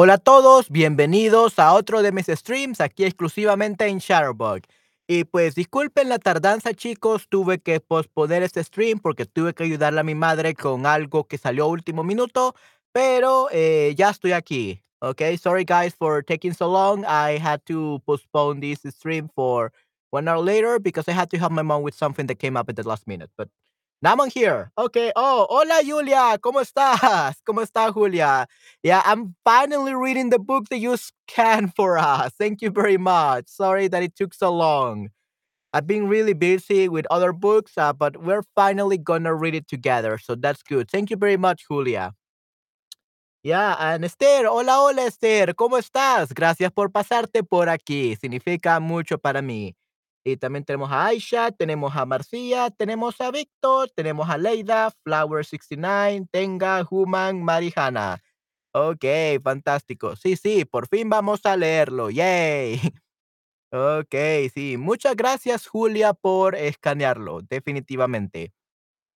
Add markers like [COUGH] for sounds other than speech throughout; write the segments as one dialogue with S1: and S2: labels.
S1: Hola a todos, bienvenidos a otro de mis streams aquí exclusivamente en Shutterbug. Y pues disculpen la tardanza chicos, tuve que posponer este stream porque tuve que ayudarle a mi madre con algo que salió último minuto, pero eh, ya estoy aquí. Okay, sorry guys for taking so long. I had to postpone this stream for one hour later because I had to help my mom with something that came up at the last minute. But I'm here. Okay. Oh, hola Julia, ¿cómo estás? ¿Cómo está Julia? Yeah, I'm finally reading the book that you scanned [LAUGHS] for us. Thank you very much. Sorry that it took so long. I've been really busy with other books, uh, but we're finally gonna read it together. So that's good. Thank you very much, Julia. Yeah, and Esther, hola, hola Esther, ¿cómo estás? Gracias por pasarte por aquí. Significa mucho para mí. Y también tenemos a Aisha, tenemos a Marcia, tenemos a Víctor, tenemos a Leida, Flower69, Tenga, Human, Marijana. Ok, fantástico. Sí, sí, por fin vamos a leerlo. Yay. [LAUGHS] Ok, sí. Muchas gracias, Julia, por escanearlo, definitivamente.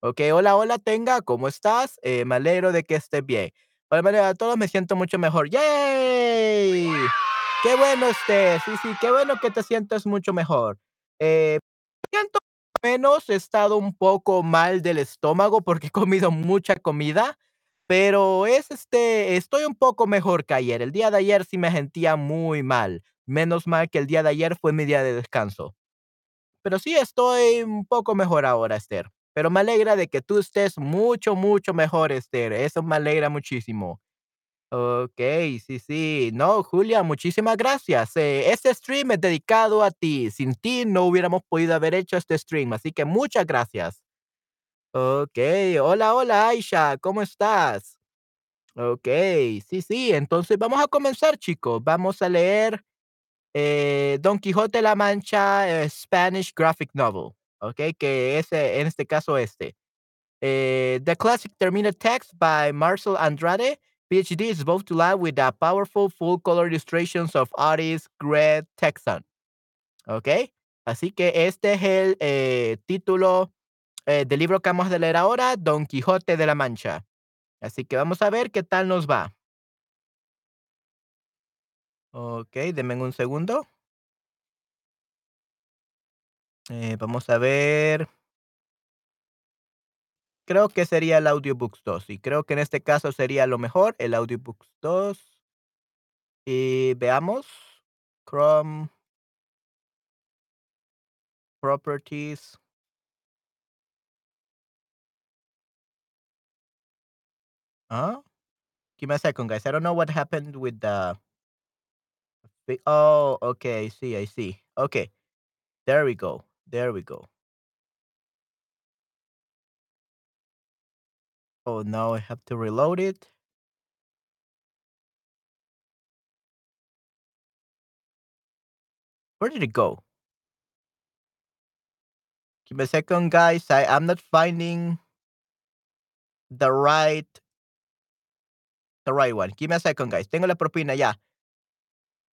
S1: Ok, hola, hola, Tenga, ¿cómo estás? Eh, me alegro de que estés bien. Hola, a todos me siento mucho mejor. ¡Yay! Qué bueno estés. Sí, sí, qué bueno que te sientas mucho mejor. Eh, siento menos, he estado un poco mal del estómago porque he comido mucha comida, pero es este, estoy un poco mejor que ayer. El día de ayer sí me sentía muy mal. Menos mal que el día de ayer fue mi día de descanso. Pero sí estoy un poco mejor ahora, Esther. Pero me alegra de que tú estés mucho, mucho mejor, Esther. Eso me alegra muchísimo. Okey, sí, sí. No, Julia, muchísimas gracias. Eh, este stream es dedicado a ti. Sin ti no hubiéramos podido haber hecho este stream, así que muchas gracias. Okey. Hola, hola, Aisha, ¿cómo estás? Okey, sí, sí. Entonces vamos a comenzar, chicos. Vamos a leer, eh, Don Quijote de la Mancha, eh, Spanish Graphic Novel, okey, que es, en este caso, este. Eh, the classic terminated text by Marcel Andrade, PhD, is both to live with the powerful full-color illustrations of artist Greg Texan. ¿Ok? Así que este es el eh, título eh, del libro que vamos a leer ahora, Don Quijote de la Mancha. Así que vamos a ver qué tal nos va. Ok, denme un segundo. Eh, vamos a ver. Creo que sería el Audiobooks 2, y creo que en este caso sería lo mejor, el Audiobooks 2. Y veamos. Chrome. Properties. Huh? Give me a second, guys. I don't know what happened with the Oh, okay. I see, I see. Okay. There we go. There we go. Oh, now I have to reload it. Where did it go? Give me a second, guys. I am not finding the right the right one. Give me a second, guys. Tengo la propina ya.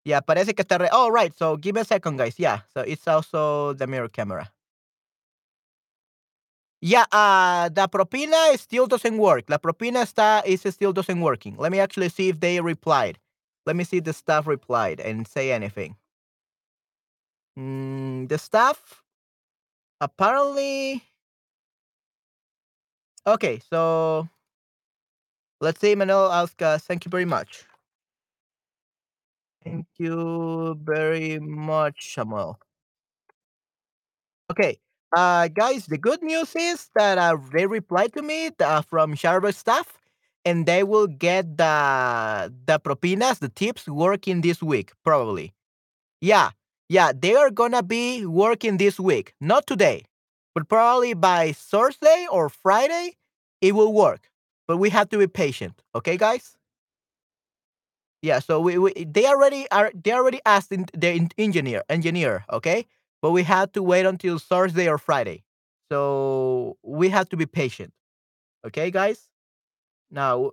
S1: Yeah, parece que está re Oh, right. So give me a second, guys. Yeah. So it's also the mirror camera. Yeah, uh, the propina still doesn't work. La propina está is still doesn't working. Let me actually see if they replied. Let me see if the staff replied and say anything. Mm, the staff apparently Okay, so let's see Manuel ask uh, thank you very much. Thank you very much, Samuel. Okay, uh, guys, the good news is that uh, they replied to me uh, from Sharber staff, and they will get the the propinas, the tips, working this week, probably. Yeah, yeah, they are gonna be working this week, not today, but probably by Thursday or Friday, it will work. But we have to be patient, okay, guys? Yeah, so we, we they already are they already asked in, the engineer engineer, okay? But we had to wait until Thursday or Friday. So we have to be patient. Okay, guys? Now,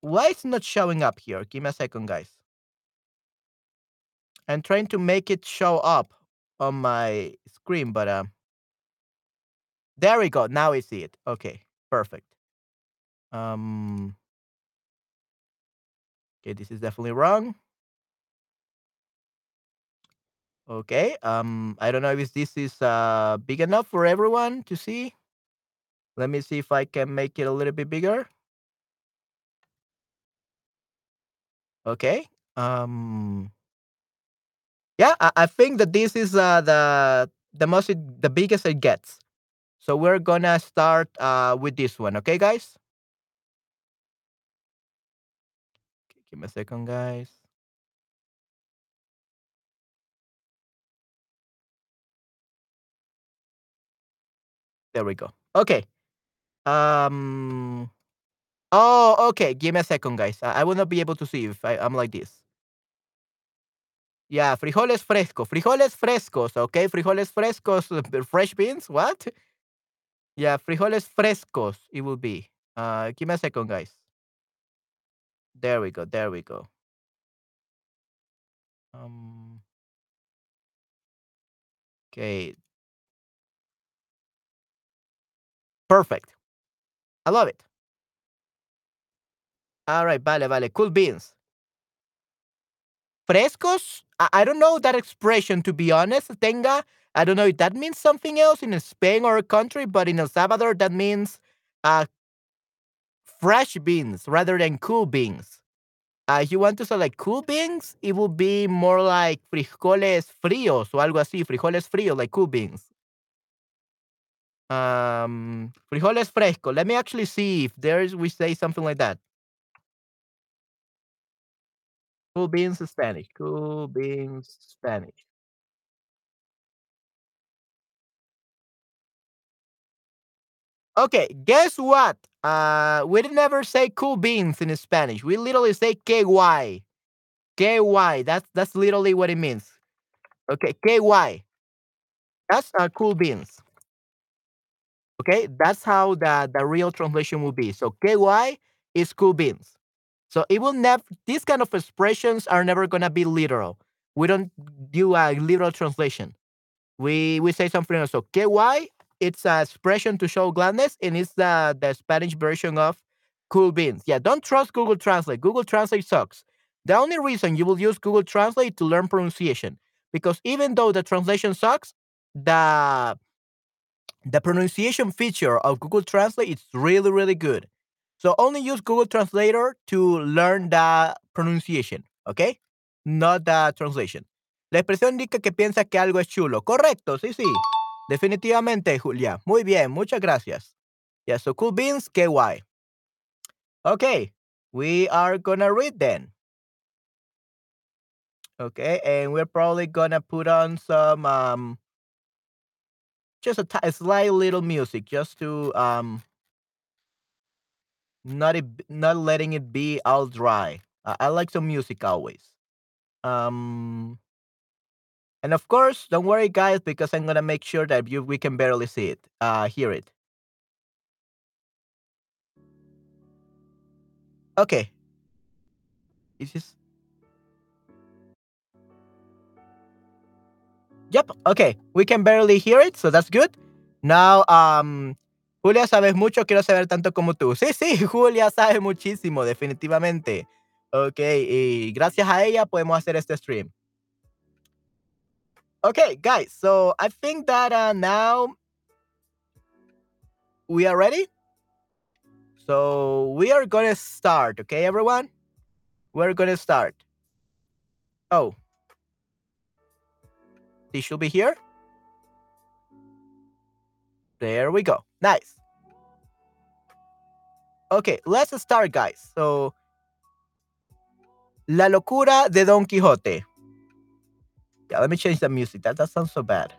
S1: why is not showing up here? Give me a second, guys. I'm trying to make it show up on my screen, but um there we go. Now we see it. Okay, perfect. Um Okay, this is definitely wrong. Okay, um, I don't know if this is uh, big enough for everyone to see. Let me see if I can make it a little bit bigger. Okay. Um, yeah, I, I think that this is uh, the the most it, the biggest it gets. So we're gonna start uh, with this one. Okay, guys. Give me a second, guys. There we go. Okay. Um. Oh, okay. Give me a second, guys. I, I will not be able to see if I, I'm like this. Yeah, frijoles fresco. Frijoles frescos. Okay, frijoles frescos. [LAUGHS] Fresh beans. What? Yeah, frijoles frescos. It will be. Uh, give me a second, guys. There we go. There we go. Um. Okay. Perfect. I love it. All right. Vale, vale. Cool beans. Frescos? I, don't know that expression to be honest. Tenga. I don't know if that means something else in Spain or a country, but in El Salvador that means uh fresh beans rather than cool beans. Uh, if you want to say like cool beans, it would be more like frijoles fríos or algo así. Frijoles fríos, like cool beans. Um, frijoles fresco. Let me actually see if there's we say something like that. Cool beans Spanish. Cool beans Spanish. Okay, guess what? Uh, we never say cool beans in Spanish. We literally say KY. KY. That's that's literally what it means. Okay, KY. That's uh, cool beans. Okay, that's how the, the real translation will be. So KY is cool beans. So it will never, these kind of expressions are never going to be literal. We don't do a literal translation. We we say something else. So KY, it's a expression to show gladness, and it's the, the Spanish version of cool beans. Yeah, don't trust Google Translate. Google Translate sucks. The only reason you will use Google Translate to learn pronunciation, because even though the translation sucks, the the pronunciation feature of Google Translate is really, really good. So only use Google Translator to learn the pronunciation, okay? Not the translation. La expresión indica que piensa que algo es chulo. Correcto, sí, sí. Definitivamente, Julia. Muy bien, muchas gracias. Yeah, so cool beans, KY. Okay, we are gonna read then. Okay, and we're probably gonna put on some um just a, t- a slight little music just to um not it, not letting it be all dry. I, I like some music always. Um and of course, don't worry guys because I'm to make sure that you we can barely see it. Uh hear it. Okay. Is this Yep, okay. We can barely hear it, so that's good. Now, um, Julia, sabes mucho, quiero saber tanto como tú. Sí, sí, [LAUGHS] Julia sabe muchísimo, definitivamente. Ok, y gracias a ella podemos hacer este stream. Okay, guys, so I think that uh, now we are ready. So we are going to start, okay, everyone? We're going to start. Oh, they should be here. There we go. Nice. Okay, let's start, guys. So, La locura de Don Quixote. Yeah, let me change the music. That, that sounds so bad.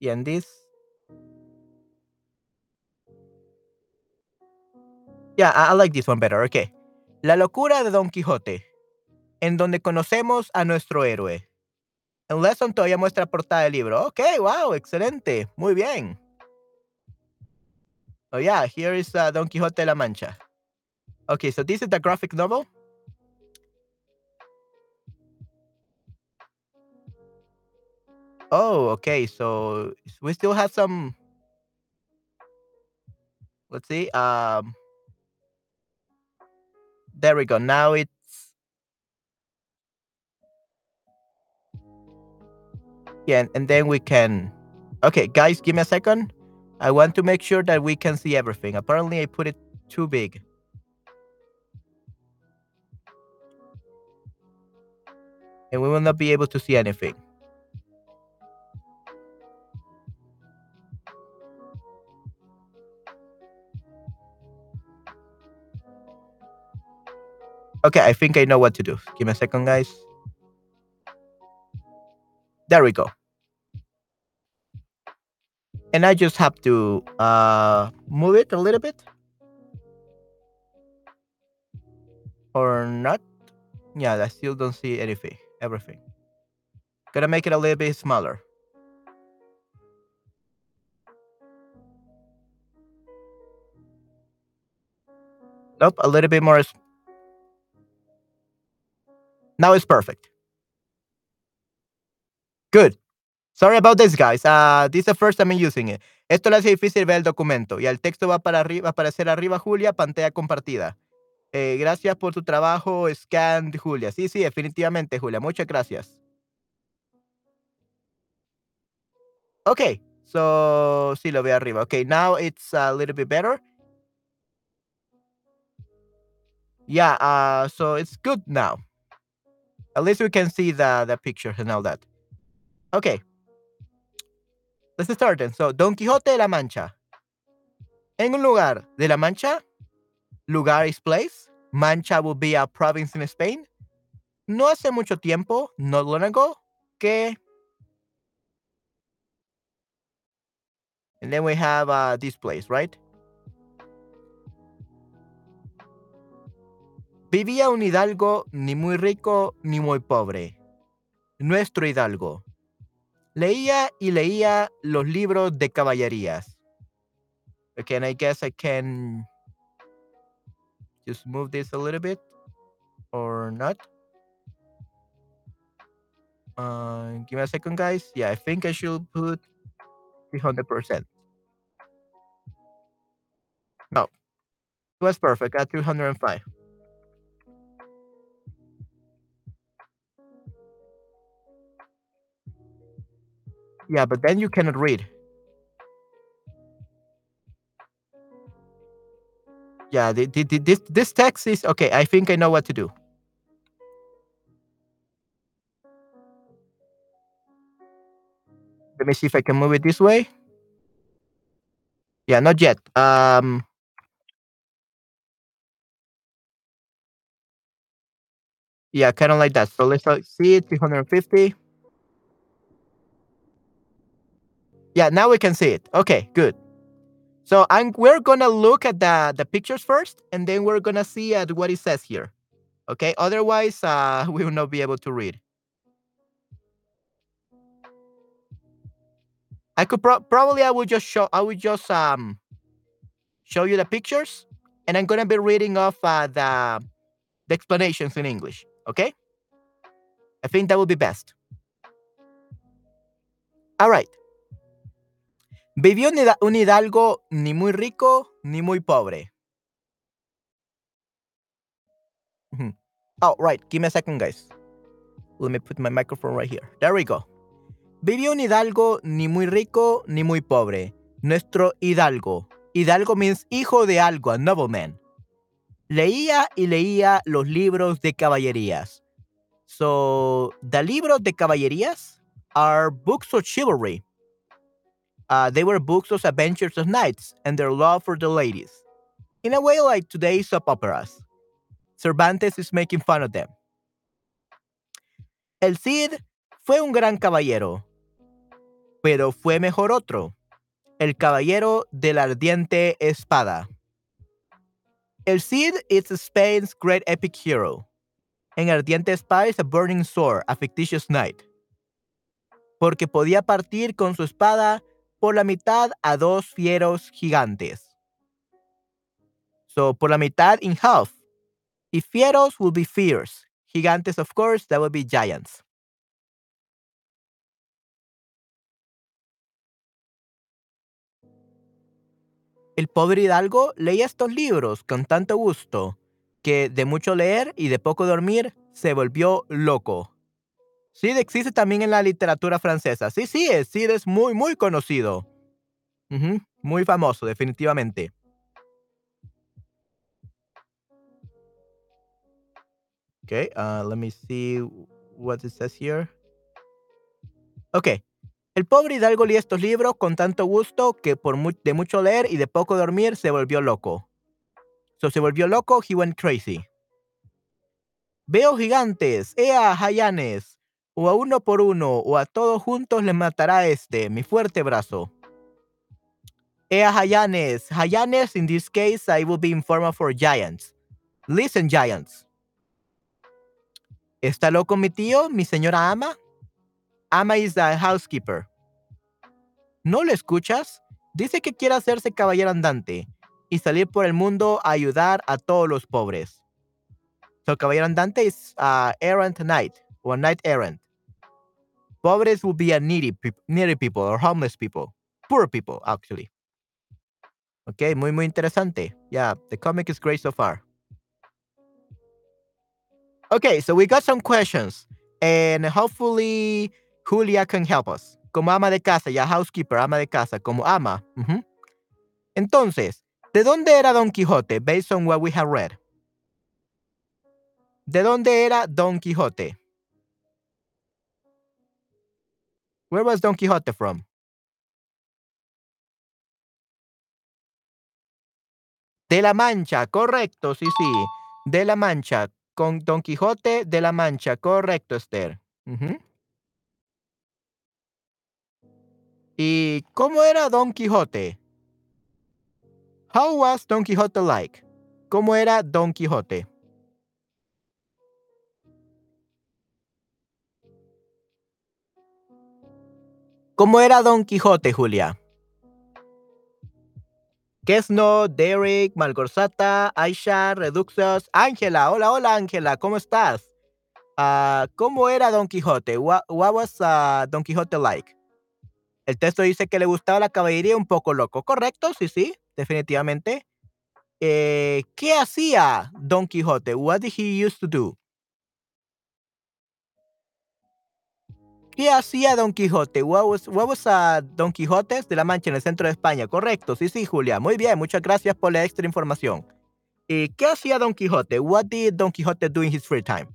S1: Yeah, and this. Yeah, I, I like this one better. Okay. La locura de Don Quijote, en donde conocemos a nuestro héroe. En Lesson todavía muestra portada del libro. Ok, wow, excelente. Muy bien. Oh, yeah, here is uh, Don Quixote de la Mancha. Okay, so this is the graphic novel. Oh, okay, so we still have some. let's see. Um, there we go. Now it's yeah, and, then we can. Okay, guys, give me a second. I want to make sure that we can see everything. Apparently, I put it too big. And we will not be able to see anything. Okay, I think I know what to do. Give me a second, guys. There we go. And I just have to uh, move it a little bit. Or not. Yeah, I still don't see anything, everything. Gonna make it a little bit smaller. Nope, a little bit more. Now it's perfect. Good. Sorry about this, guys. Uh, this is the first time I'm using it. Esto le hace difícil ver el documento. Y el texto va para arriba, aparecer arriba, Julia, pantalla compartida. Eh, gracias por tu trabajo, Scan, Julia. Sí, sí, definitivamente, Julia. Muchas gracias. Okay, so sí lo veo arriba. Okay, now it's a little bit better. Yeah, uh, so it's good now. At least we can see the, the picture and all that. Okay. Let's start then. So, Don Quijote de la Mancha. En un lugar de la Mancha, lugar is place. Mancha will be a province in Spain. No hace mucho tiempo, no long ago, que. And then we have uh, this place, right? Vivía un hidalgo ni muy rico ni muy pobre. Nuestro hidalgo. Leía y leía los libros de caballerías. Okay, and I guess I can just move this a little bit or not. Uh, give me a second, guys. Yeah, I think I should put 300%. No, it was perfect at 205. Yeah, but then you cannot read. Yeah, the, the, the, this this text is okay. I think I know what to do. Let me see if I can move it this way. Yeah, not yet. Um, yeah, kind of like that. So let's see it, 350. Yeah, now we can see it. Okay, good. So I'm we're gonna look at the the pictures first, and then we're gonna see at what it says here. Okay, otherwise uh, [LAUGHS] we will not be able to read. I could pro probably I would just show I would just um show you the pictures, and I'm gonna be reading off uh, the the explanations in English. Okay, I think that would be best. All right. Vivió un hidalgo ni muy rico ni muy pobre. Oh, right. Give me a second, guys. Let me put my microphone right here. There we go. Vivió un hidalgo ni muy rico ni muy pobre. Nuestro hidalgo. Hidalgo means hijo de algo, a nobleman. Leía y leía los libros de caballerías. So, the libros de caballerías are books of chivalry. Uh, they were books of adventures of knights and their love for the ladies. In a way like today's soap operas. Cervantes is making fun of them. El Cid fue un gran caballero, pero fue mejor otro, el caballero de la ardiente espada. El Cid is Spain's great epic hero. En Ardiente Espada is a burning sword, a fictitious knight. Porque podía partir con su espada por la mitad a dos fieros gigantes. So, por la mitad in half. If fieros will be fierce. Gigantes, of course, that would be giants. El pobre Hidalgo leía estos libros con tanto gusto que de mucho leer y de poco dormir se volvió loco. Cid existe también en la literatura francesa. Sí, sí, Cid es muy, muy conocido. Muy famoso, definitivamente. Okay, uh, let me see what it says here. Ok. El pobre Hidalgo leía estos libros con tanto gusto que por de mucho leer y de poco dormir se volvió loco. So se volvió loco, he went crazy. Veo gigantes, ea jayanes, o a uno por uno, o a todos juntos les matará este, mi fuerte brazo. Ea jayanes, jayanes in this case I will be informal for giants. Listen giants. ¿Está loco mi tío, mi señora ama? Ama is the housekeeper. ¿No lo escuchas? Dice que quiere hacerse caballero andante y salir por el mundo a ayudar a todos los pobres. So, caballero andante is uh, errant knight or knight errant. Pobres will be a needy, peop- needy people or homeless people. Poor people, actually. Okay, muy, muy interesante. Yeah, the comic is great so far. Okay, so we got some questions. And hopefully Julia can help us. Como ama de casa, ya housekeeper, ama de casa, como ama. Entonces, ¿de dónde era Don Quijote, based on what we have read? ¿De dónde era Don Quijote? Where was Don Quixote from? De la Mancha, correcto, sí, sí. De la Mancha, con Don Quijote de la Mancha, correcto, Esther. ¿Y cómo era Don Quijote? How was Don Quixote like? ¿Cómo era Don Quijote? ¿Cómo era Don Quijote, Julia? Kesno, Derek, Malgorzata, Aisha, Reduxos, Ángela. Hola, hola, Ángela, ¿cómo estás? Ah, ¿Cómo era Don Quijote? What, what was ah, Don Quijote like? El texto dice que le gustaba la caballería un poco loco. ¿Correcto? Sí, sí, definitivamente. Eh, ¿Qué hacía Don Quijote? What did he used to do? ¿Qué hacía Don Quijote? Was uh, Don Quijote de la Mancha en el centro de España? Correcto, sí, sí, Julia. Muy bien, muchas gracias por la extra información. ¿Y qué hacía Don Quijote? What did Don Quijote do in his free time?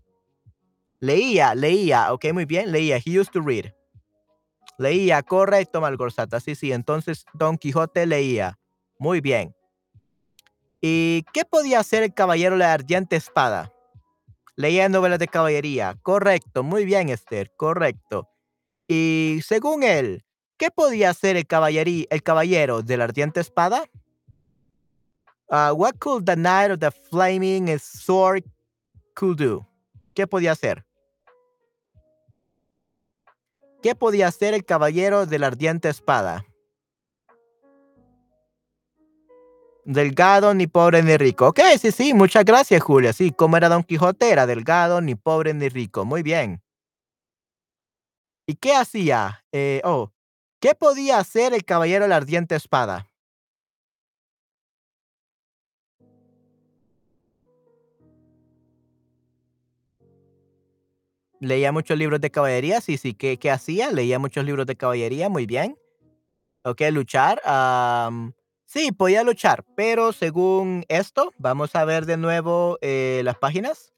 S1: Leía, leía, ok, muy bien, leía. He used to read. Leía, correcto, Malgorzata. Sí, sí, entonces Don Quijote leía. Muy bien. ¿Y qué podía hacer el caballero de la ardiente espada? Leía novelas de caballería. Correcto, muy bien, Esther, correcto. Y según él, ¿qué podía hacer el, el caballero de la ardiente espada? Uh, what could the knight of the flaming sword could do? ¿Qué podía hacer? ¿Qué podía hacer el caballero de la ardiente espada? Delgado, ni pobre ni rico. Ok, sí, sí, muchas gracias, Julia. Sí, como era Don Quijote, era delgado, ni pobre ni rico. Muy bien. ¿Y qué hacía? Eh, oh, ¿qué podía hacer el caballero de la ardiente espada? Leía muchos libros de caballería, sí, sí. ¿Qué, qué hacía? Leía muchos libros de caballería, muy bien. Ok, luchar. sí, podía luchar, pero según esto, vamos a ver de nuevo eh, las páginas.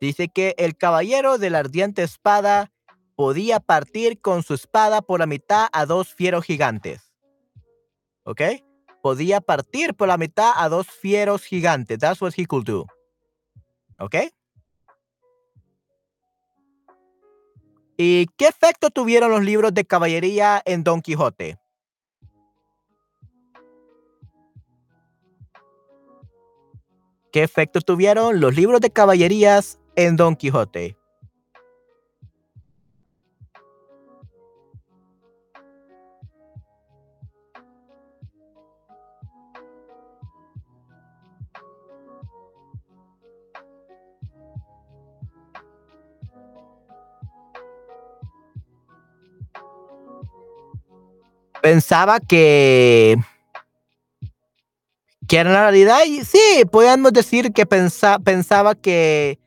S1: Dice que el caballero de la ardiente espada podía partir con su espada por la mitad a dos fieros gigantes. ¿Ok? Podía partir por la mitad a dos fieros gigantes. That's what he could do. ¿Ok? ¿Y qué efecto tuvieron los libros de caballería en Don Quijote? ¿Qué efecto tuvieron los libros de caballerías en Don Quijote? pensaba que que en la realidad sí podíamos decir que pensa, pensaba que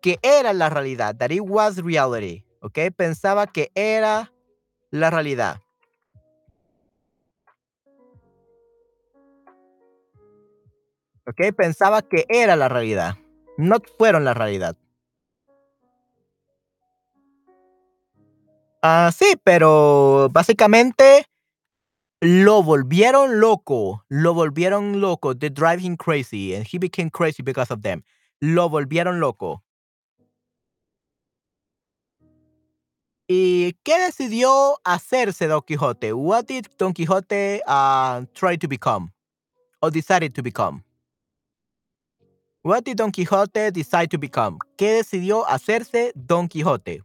S1: que era la realidad, that it was reality, ¿ok? Pensaba que era la realidad. ¿Ok? Pensaba que era la realidad. No fueron la realidad. Ah, sí, pero básicamente lo volvieron loco. Lo volvieron loco. They drive him crazy. And he became crazy because of them. Lo volvieron loco. ¿Y qué decidió hacerse Don Quijote? What did Don Quixote uh, try to become? Or decided to become? What did Don Quixote decide to become? ¿Qué decidió hacerse Don Quijote?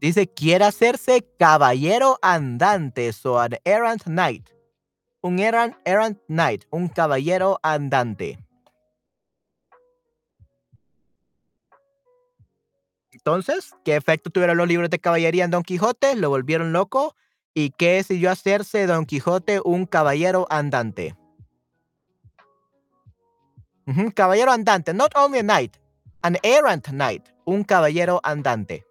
S1: Dice, quiere hacerse caballero andante, so an errant knight. Un errant, errant knight, un caballero andante. Entonces, ¿qué efecto tuvieron los libros de caballería en Don Quijote? Lo volvieron loco. ¿Y qué decidió hacerse Don Quijote un caballero andante? Caballero andante, not only a knight, an errant knight, un caballero andante.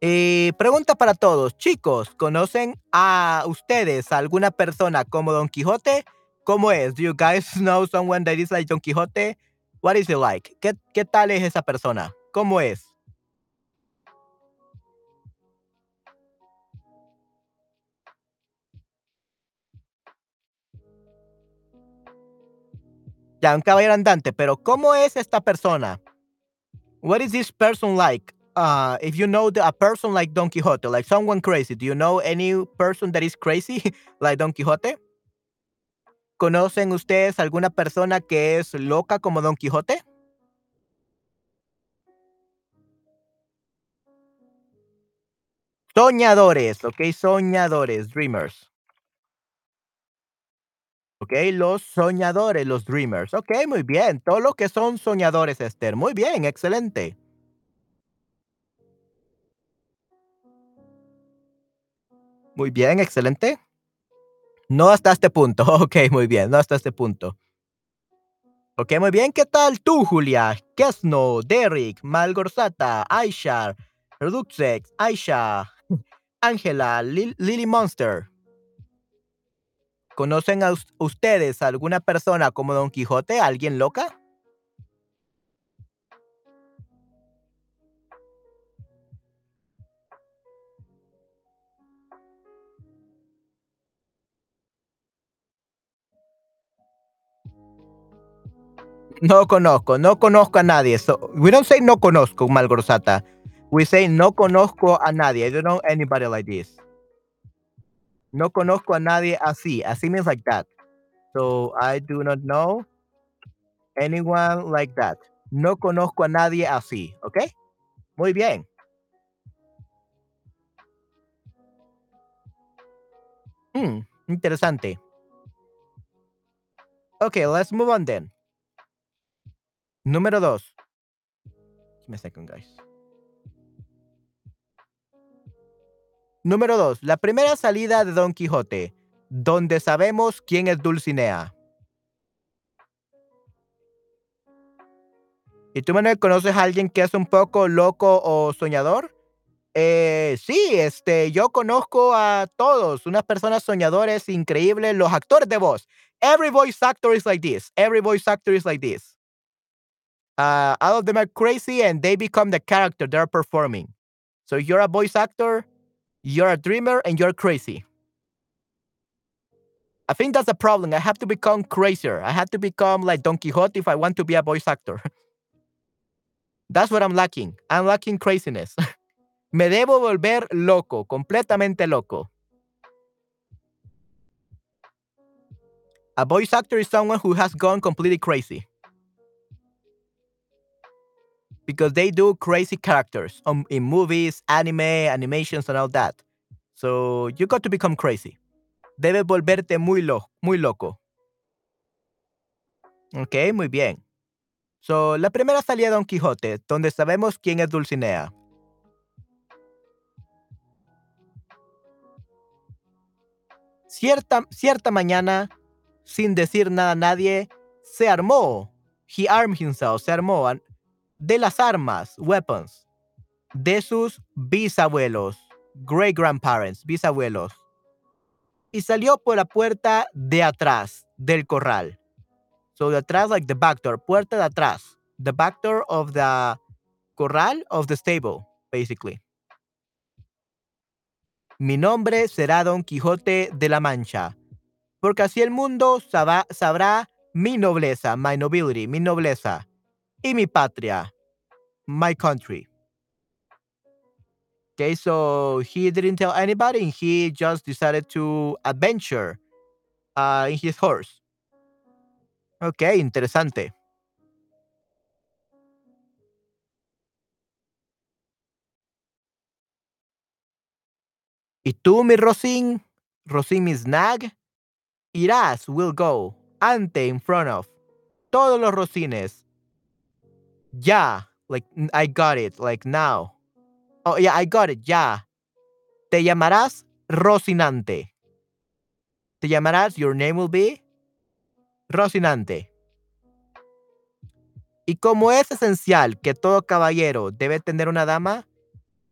S1: Y pregunta para todos, chicos, ¿conocen a ustedes a alguna persona como Don Quijote? ¿Cómo es? Do you guys know someone that is like Don Quijote? What is he like? ¿Qué, qué tal es esa persona? ¿Cómo es? Ya, un caballero andante, pero ¿cómo es esta persona? What is this person like? Uh, if you know the, a person like Don Quixote, like someone crazy, do you know any person that is crazy [LAUGHS] like Don Quixote? ¿Conocen ustedes alguna persona que es loca como Don Quijote? Soñadores, ok, soñadores, dreamers. Ok, los soñadores, los dreamers. Ok, muy bien. Todo lo que son soñadores, Esther. Muy bien, excelente. Muy bien, excelente. No hasta este punto. [LAUGHS] Ok, muy bien, no hasta este punto. Ok, muy bien. ¿Qué tal tú, Julia? Kesno, Derek, Malgorzata, Aisha, [LAUGHS] Reduxex, Aisha, Ángela, Lily Monster. ¿Conocen a ustedes alguna persona como Don Quijote? ¿Alguien loca? No conozco, no conozco a nadie. So, we don't say no conozco, Malgorzata. We say no conozco a nadie. I don't know anybody like this. No conozco a nadie así. Así means like that. So I do not know anyone like that. No conozco a nadie así. ¿Ok? Muy bien. Hmm, interesante. Okay, let's move on then. Número dos. Give me a second, guys. Número dos. La primera salida de Don Quijote, donde sabemos quién es Dulcinea. ¿Y tú, Manuel, conoces a alguien que es un poco loco o soñador? Eh, sí, este, yo conozco a todos, unas personas soñadores increíbles, los actores de voz. Every voice actor is like this. Every voice actor is like this. Uh, all of them are crazy and they become the character they're performing. So you're a voice actor, you're a dreamer, and you're crazy. I think that's a problem. I have to become crazier. I have to become like Don Quixote if I want to be a voice actor. [LAUGHS] that's what I'm lacking. I'm lacking craziness. [LAUGHS] Me debo volver loco, completamente loco. A voice actor is someone who has gone completely crazy. Because they do crazy characters um, in movies, anime, animations, and all that. So you got to become crazy. Debes volverte muy, lo muy loco. Ok, muy bien. So, la primera salía Don Quijote, donde sabemos quién es Dulcinea. Cierta, cierta mañana, sin decir nada a nadie, se armó. He armed himself, se armó de las armas, weapons, de sus bisabuelos, great grandparents, bisabuelos, y salió por la puerta de atrás del corral. So de atrás, like the back door, puerta de atrás, the back door of the corral of the stable, basically. Mi nombre será Don Quijote de la Mancha, porque así el mundo sabrá, sabrá mi nobleza, my nobility, mi nobleza, y mi patria, my country. Okay, so he didn't tell anybody, he just decided to adventure uh, in his horse. Ok, interesante. Y tú, mi Rosin, Rosin, mi snag, irás, will go, ante, in front of, todos los Rosines. Ya, like, I got it, like now. Oh, yeah, I got it, ya. Te llamarás Rosinante. Te llamarás, your name will be Rocinante. Y como es esencial que todo caballero debe tener una dama,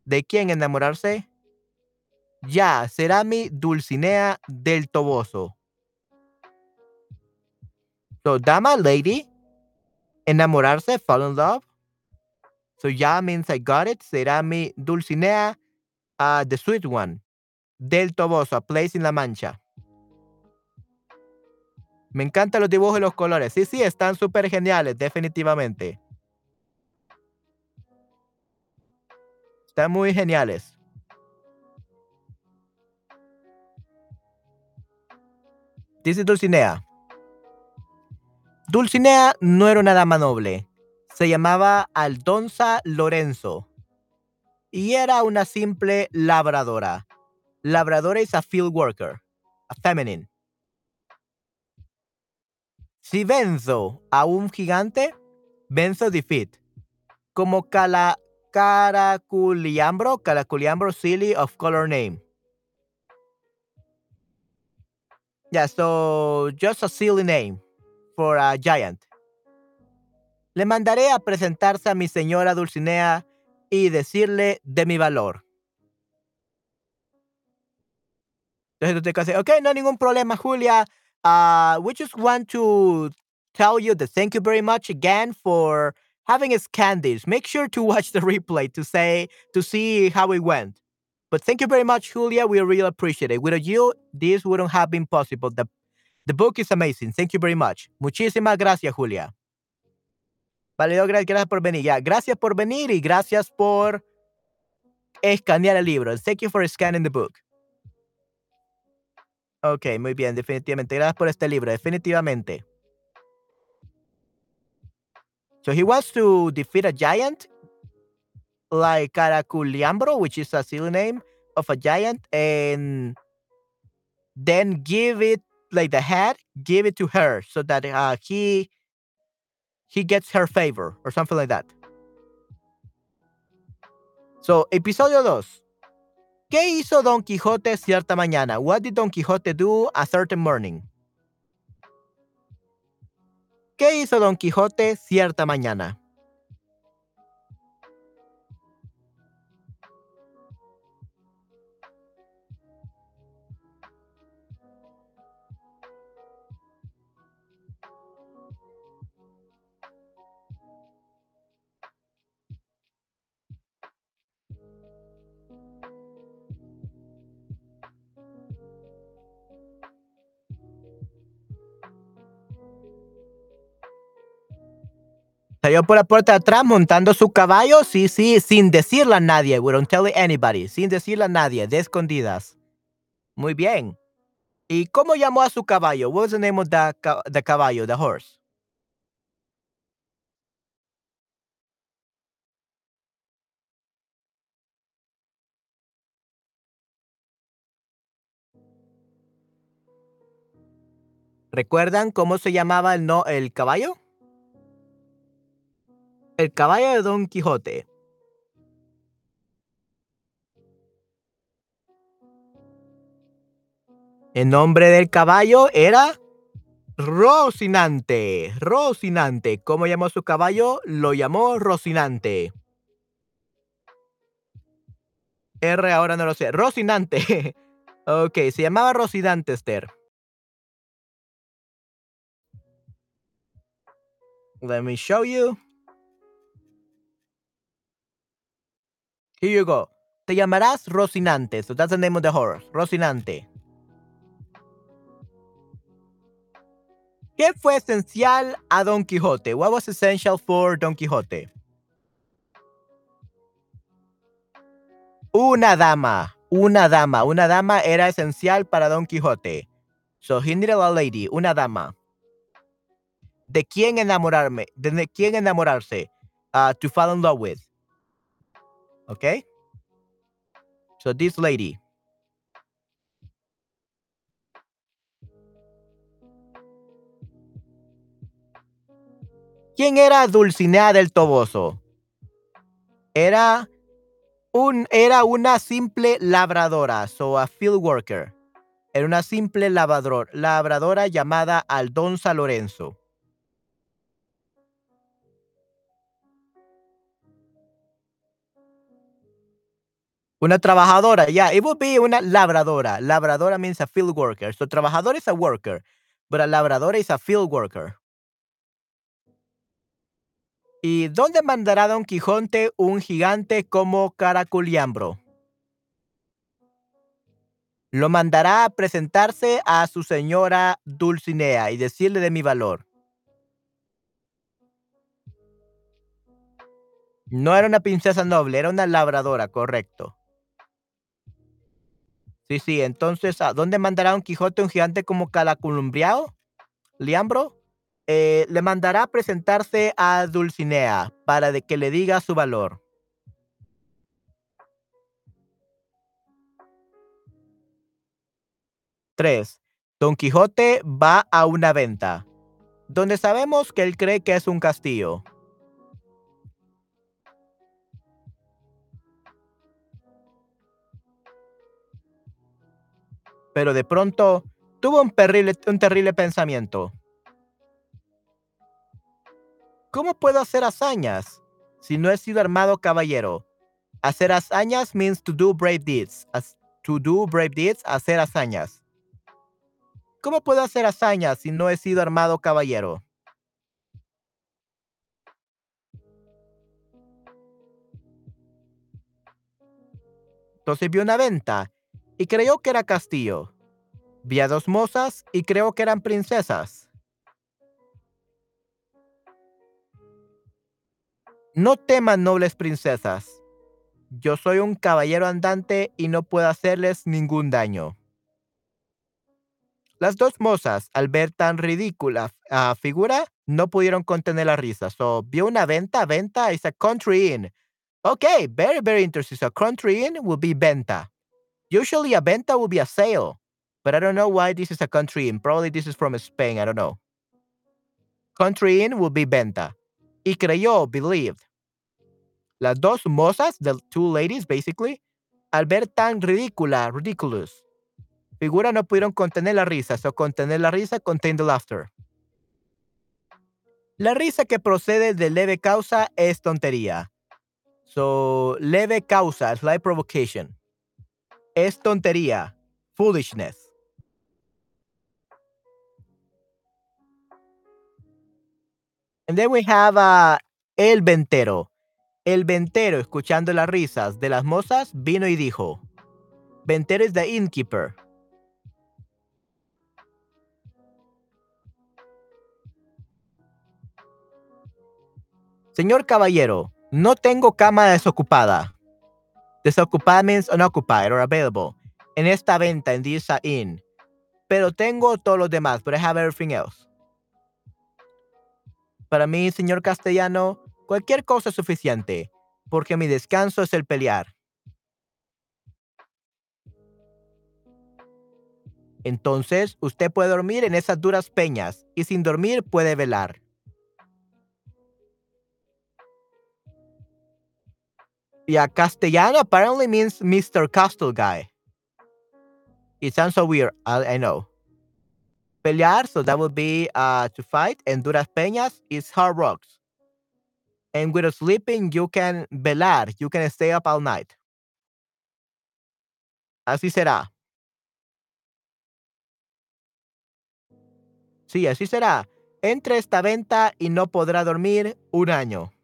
S1: ¿de quién enamorarse? Ya, será mi Dulcinea del Toboso. So, dama, lady, enamorarse, fall in love. So, ya means I got it. Será mi Dulcinea, uh, the sweet one, del Toboso, a place in La Mancha. Me encantan los dibujos y los colores. Sí, sí, están súper geniales, definitivamente. Están muy geniales. Dice Dulcinea. Dulcinea no era una dama noble. Se llamaba Aldonza Lorenzo. Y era una simple labradora. Labradora es a field worker, a feminine. Si venzo a un gigante, venzo defeat. Como cala, caraculiambro, silly of color name. Yeah, so just a silly name for a giant. Le mandaré a presentarse a mi señora Dulcinea y decirle de mi valor. Entonces ok, no hay ningún problema, Julia. Uh, we just want to tell you that thank you very much again for having us candies. Make sure to watch the replay to say to see how it went. But thank you very much, Julia. We really appreciate it. Without you, this wouldn't have been possible. The book is amazing. Thank you very much. Muchísimas gracias, Julia. Vale, gracias por venir. Ya, gracias por venir y gracias por escanear el libro. Thank you for scanning the book. Ok, muy bien, definitivamente. Gracias por este libro, definitivamente. So he wants to defeat a giant like Caraculiambro, which is a silly name of a giant, and then give it like the head, give it to her so that uh, he he gets her favor or something like that. So, episodio 2. ¿Qué hizo Don Quijote cierta mañana? What did Don Quijote do a certain morning? ¿Qué hizo Don Quijote cierta mañana? Salió por la puerta de atrás montando su caballo, sí, sí, sin decirle a nadie. We don't tell anybody. Sin decirle a nadie, de escondidas. Muy bien. ¿Y cómo llamó a su caballo? What was the name of the, the caballo, the horse? ¿Recuerdan cómo se llamaba el, no, el caballo? El caballo de Don Quijote. El nombre del caballo era Rocinante. Rocinante. ¿Cómo llamó su caballo? Lo llamó Rocinante. R ahora no lo sé. Rocinante. [LAUGHS] ok, se llamaba Rocinante, Esther. Let me show you. Here you go. Te llamarás Rocinante. So that's the name of the horse. Rocinante. ¿Qué fue esencial a Don Quijote? What was essential for Don Quijote? Una dama. Una dama. Una dama era esencial para Don Quijote. So he needed a lady. Una dama. ¿De quién enamorarme? ¿De quién enamorarse? Uh, to fall in love with. Okay? So this lady. ¿Quién era Dulcinea del Toboso? Era un era una simple labradora, so a field worker. Era una simple labrador, labradora llamada Aldonza Lorenzo. Una trabajadora, yeah, it would be una labradora. Labradora means a field worker. So trabajador is a worker, but a labradora is a field worker. ¿Y dónde mandará Don Quijote un gigante como Caraculiambro? Lo mandará a presentarse a su señora Dulcinea y decirle de mi valor. No era una princesa noble, era una labradora, correcto. Sí, sí, entonces, ¿a dónde mandará Don Quijote un gigante como Caraculumbriao? ¿Liambro? Eh, le mandará a presentarse a Dulcinea para de que le diga su valor. Tres. Don Quijote va a una venta, donde sabemos que él cree que es un castillo. Pero de pronto tuvo un terrible, pensamiento. ¿Cómo puedo hacer hazañas si no he sido armado caballero? Hacer hazañas means to do brave deeds. As to do brave deeds, hacer hazañas. ¿Cómo puedo hacer hazañas si no he sido armado caballero? Entonces vio una venta y creyó que era castillo. Vi a dos mozas y creo que eran princesas. No teman, nobles princesas. Yo soy un caballero andante y no puedo hacerles ningún daño. Las dos mozas, al ver tan ridícula uh, figura, no pudieron contener la risa. So, vio una venta, venta is a country inn. Okay, very, very interesting. So, country inn will be venta. Usually a venta will be a sale, but I don't know why this is a country inn. Probably this is from Spain. I don't know. Country in will be venta. Y creyó, believed. Las dos mozas, the two ladies, basically, al ver tan ridícula, ridiculous, figura no pudieron contener la risa. So, contener la risa, contain the laughter. La risa que procede de leve causa es tontería. So, leve causa, slight provocation. Es tontería, foolishness. And then we have uh, el ventero. El ventero, escuchando las risas de las mozas, vino y dijo, Ventero es the innkeeper. Señor caballero, no tengo cama desocupada. Desocupada means unoccupied or available. En esta venta, en this inn. Pero tengo todos los demás, but I have everything else. Para mí, señor castellano, cualquier cosa es suficiente, porque mi descanso es el pelear. Entonces, usted puede dormir en esas duras peñas y sin dormir puede velar. Yeah, castellano apparently means Mr. Castle guy. It sounds so weird. I, I know. Pelear, so that would be uh, to fight. And duras peñas is hard rocks. And with sleeping, you can velar. You can stay up all night. Así será. Sí, así será. Entre esta venta y no podrá dormir un año.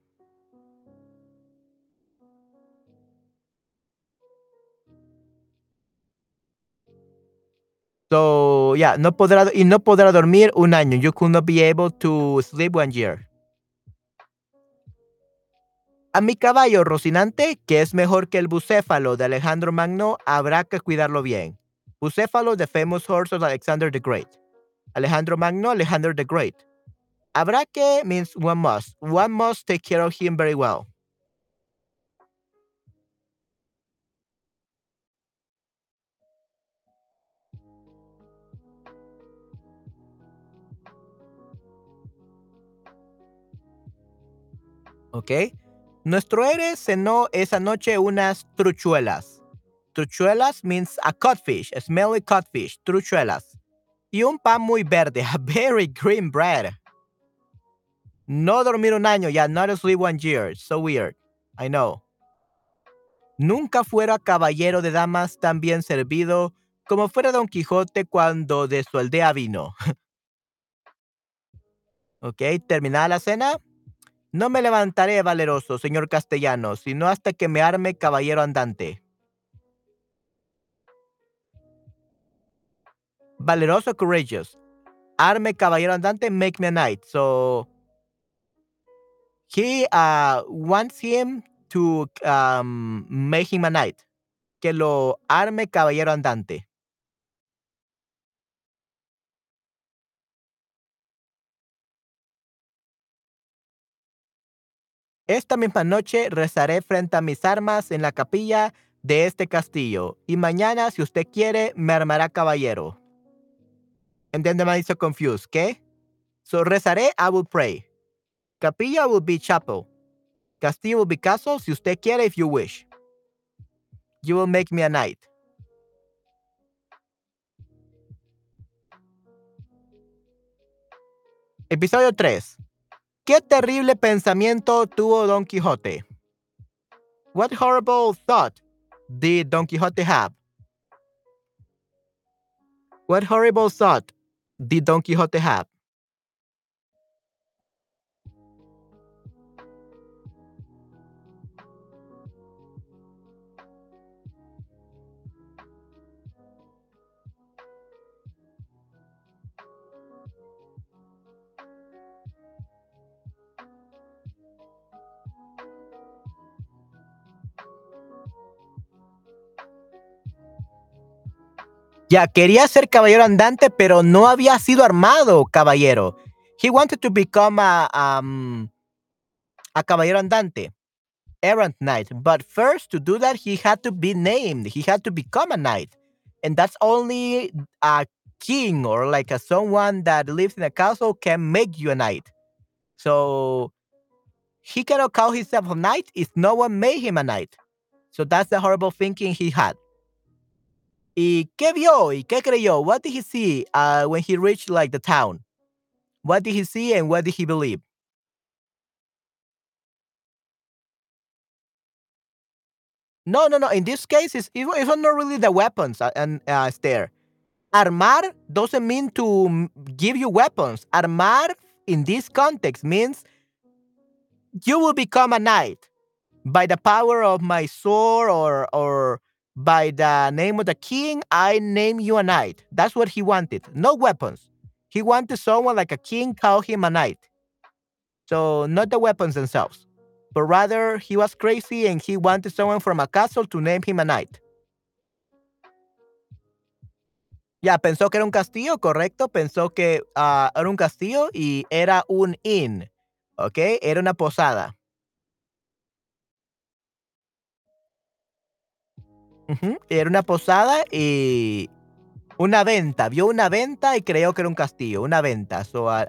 S1: So, yeah, no podrá, y no podrá dormir un año. You could not be able to sleep one year. A mi caballo Rocinante, que es mejor que el bucéfalo de Alejandro Magno, habrá que cuidarlo bien. Bucéfalo, the famous horse of Alexander the Great. Alejandro Magno, Alexander the Great. Habrá que means one must. One must take care of him very well. ¿Ok? Nuestro héroe cenó esa noche unas truchuelas. Truchuelas means a codfish, a smelly codfish, truchuelas. Y un pan muy verde, a [LAUGHS] very green bread. No dormir un año, yeah, not sleep one year. So weird. I know. Nunca fuera caballero de damas tan bien servido como fuera Don Quijote cuando de su aldea vino. [LAUGHS] ok, terminada la cena. No me levantaré valeroso, señor castellano, sino hasta que me arme caballero andante. Valeroso, courageous. Arme caballero andante, make me a knight. So he uh, wants him to um, make him a knight. Que lo arme caballero andante. Esta misma noche rezaré frente a mis armas en la capilla de este castillo, y mañana, si usted quiere, me armará caballero. And then the man so confused. ¿Qué? So rezaré, I will pray. Capilla will be chapel. Castillo will be castle, si usted quiere, if you wish. You will make me a knight. Episodio 3. ¿Qué terrible pensamiento tuvo Don Quijote? What horrible thought did Don Quixote have? What horrible thought did Don Quixote have? Ya quería ser caballero andante, pero no había sido armado caballero. He wanted to become a, um, a caballero andante, errant knight. But first, to do that, he had to be named. He had to become a knight, and that's only a king or like a someone that lives in a castle can make you a knight. So he cannot call himself a knight if no one made him a knight. So that's the horrible thinking he had. ¿Y qué vio y qué creyó? What did he see uh, when he reached like the town? What did he see and what did he believe? No, no, no. In this case, it's, it's not really the weapons uh, and uh, there. Armar doesn't mean to give you weapons. Armar in this context means you will become a knight by the power of my sword or or by the name of the king, I name you a knight. That's what he wanted. No weapons. He wanted someone like a king call him a knight. So not the weapons themselves, but rather he was crazy and he wanted someone from a castle to name him a knight. Ya, pensó que era un castillo, correcto. Pensó que uh, era un castillo y era un inn. ¿Ok? Era una posada. Era una posada y una venta. Vio una venta y creyó que era un castillo. Una venta. So, a-.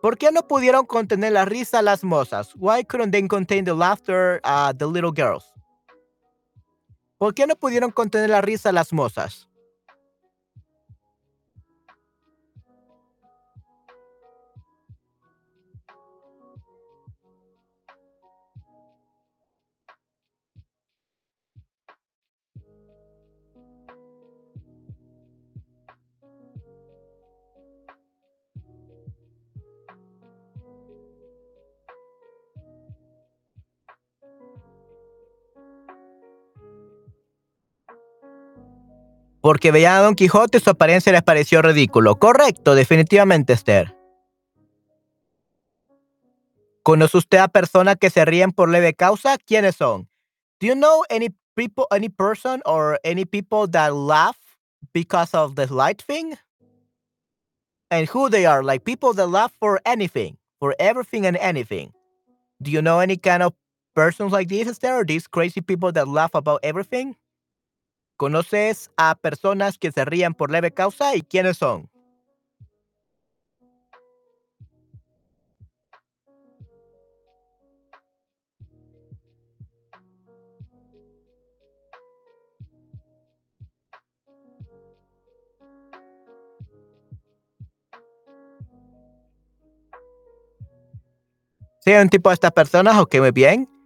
S1: ¿Por qué no pudieron contener la risa las mozas? Why couldn't they contain the laughter uh, the little girls? ¿Por qué no pudieron contener la risa las mozas? Porque veían a Don Quijote su apariencia les pareció ridículo. Correcto, definitivamente, Esther. ¿Conoce usted a personas que se ríen por leve causa? ¿Quiénes son? Do you know any people, any person or any people that laugh because of the light thing? And who they are? Like people that laugh for anything, for everything and anything. Do you know any kind of persons like this, Esther? Or these crazy people that laugh about everything? ¿Conoces a personas que se ríen por leve causa y quiénes son? Sí, un tipo de estas personas, ok, muy bien.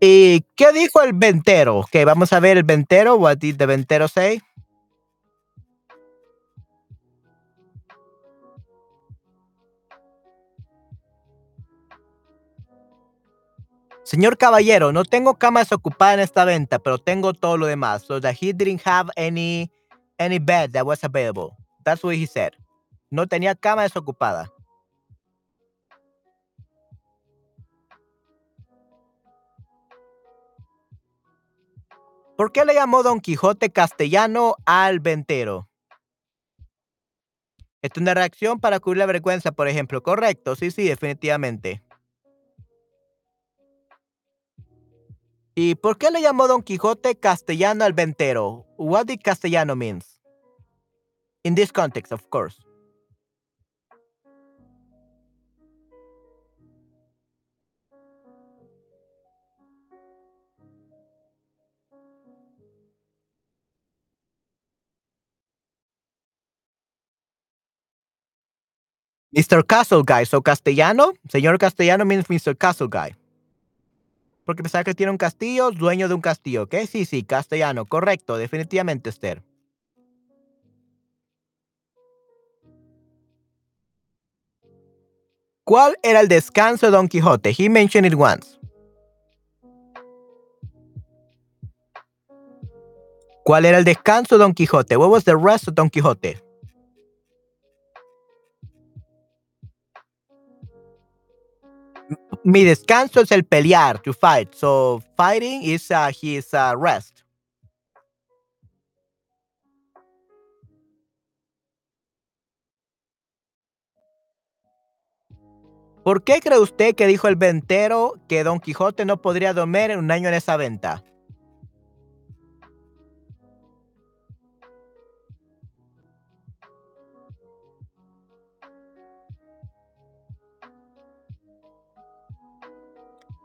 S1: ¿Y qué dijo el ventero? Que vamos a ver el ventero. What did the ventero say? Señor caballero, no tengo cama desocupada en esta venta, pero tengo todo lo demás. So that he didn't have any any bed that was available. That's what he said. No tenía cama desocupada. ¿Por qué le llamó Don Quijote castellano al ventero? Es una reacción para cubrir la vergüenza, por ejemplo. Correcto, sí, sí, definitivamente. ¿Y por qué le llamó Don Quijote castellano al ventero? What did castellano means? In this context, of course. Mr. Castle Guy. So, castellano, señor castellano means Mr. Castle Guy. Porque pensaba que tiene un castillo, dueño de un castillo, ¿ok? Sí, sí, castellano, correcto, definitivamente, Esther. ¿Cuál era el descanso de Don Quijote? He mentioned it once. ¿Cuál era el descanso de Don Quijote? What was the rest of Don Quijote? Mi descanso es el pelear, to fight. So fighting is uh, his uh, rest. ¿Por qué cree usted que dijo el ventero que Don Quijote no podría dormir en un año en esa venta?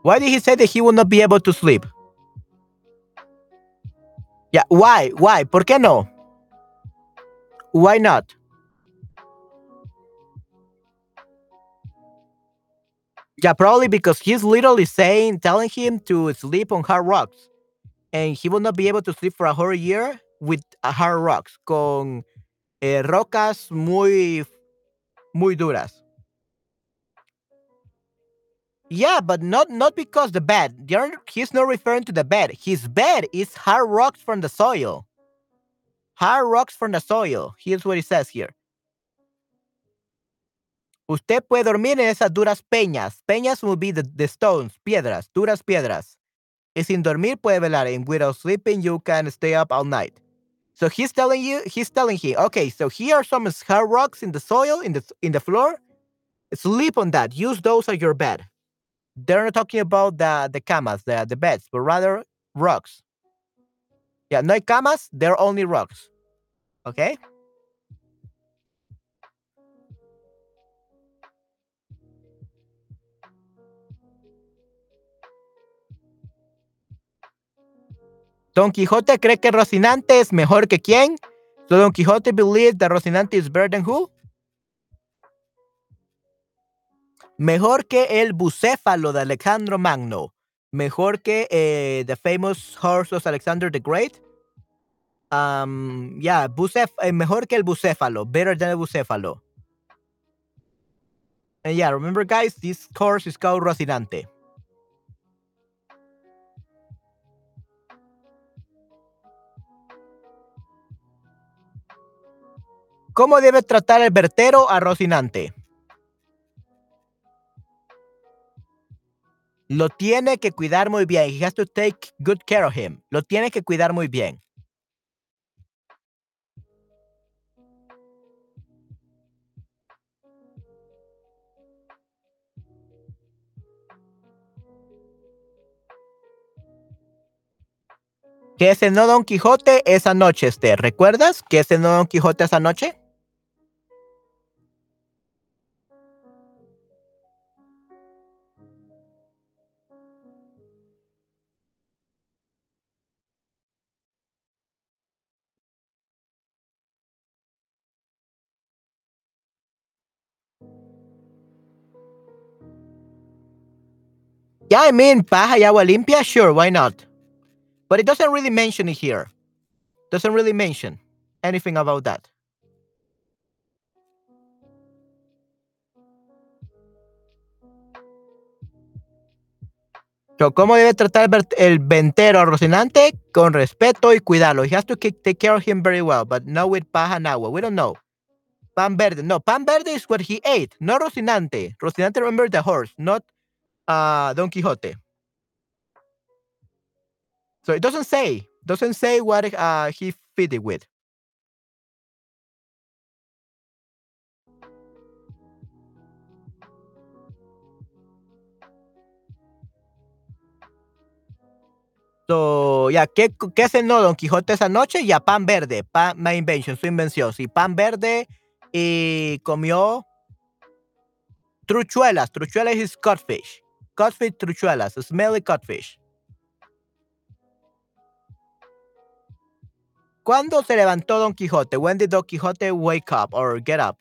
S1: Why did he say that he will not be able to sleep? Yeah, why? Why? ¿Por qué no? Why not? Yeah, probably because he's literally saying, telling him to sleep on hard rocks. And he will not be able to sleep for a whole year with hard rocks, con eh, rocas muy, muy duras. Yeah, but not not because the bed. He's not referring to the bed. His bed is hard rocks from the soil. Hard rocks from the soil. Here's what it says here. Usted puede dormir en esas duras peñas. Peñas will be the, the stones, piedras, duras piedras. Y sin dormir puede velar. And without sleeping, you can stay up all night. So he's telling you, he's telling him, okay, so here are some hard rocks in the soil, in the in the floor. Sleep on that. Use those as your bed they're not talking about the the camas, the the beds, but rather rocks. Yeah, no camas, they're only rocks. Okay? Don Quixote, cree que Rocinante es mejor que quién? So Don Quixote believes that Rocinante is better than who? Mejor que el bucéfalo de Alejandro Magno. Mejor que eh, the famous horse of Alexander the Great. Um, yeah, eh, mejor que el bucéfalo. Better than el bucéfalo. And yeah, remember guys, this horse is called Rocinante. ¿Cómo debe tratar el vertero a Rocinante? Lo tiene que cuidar muy bien. He has to take good care of him. Lo tiene que cuidar muy bien. ¿Qué cenó Don Quijote esa noche, Esther? ¿Recuerdas qué cenó Don Quijote esa noche? Yeah, I mean, paja y agua limpia, sure, why not? But it doesn't really mention it here. Doesn't really mention anything about that. So, ¿Cómo debe tratar el ventero Rocinante? Con respeto y cuidarlo. He has to take care of him very well, but not with paja and agua. We don't know. Pan verde. No, pan verde is what he ate, not Rocinante. Rocinante remember the horse, not uh, Don Quixote. So it doesn't say, doesn't say what uh, he it with. So, ya, ¿qué, ¿qué cenó Don Quijote esa noche? Ya, pan verde, pan, my invention, su invención. Sí, pan verde y comió truchuelas. Truchuelas es codfish. Codfish truchuelas, smelly codfish. ¿Cuándo se levantó Don Quijote? When did Don Quijote wake up or get up?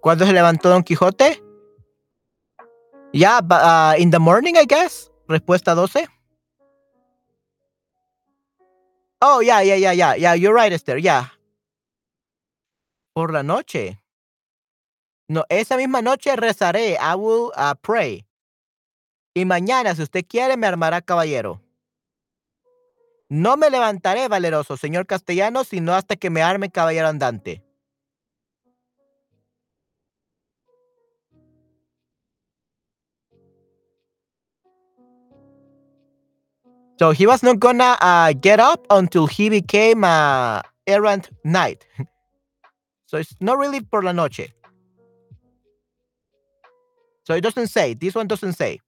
S1: ¿Cuándo se levantó Don Quijote? Yeah, uh, in the morning, I guess. Respuesta 12. Oh, yeah, yeah, yeah, yeah, yeah. You're right, Esther. Yeah. Por la noche. No, esa misma noche rezaré. I will uh, pray. Y mañana, si usted quiere, me armará caballero. No me levantaré, valeroso, señor castellano, sino hasta que me arme caballero andante. So he was not gonna uh, get up until he became a errant knight. [LAUGHS] so it's not really por la noche. So it doesn't say. This one doesn't say.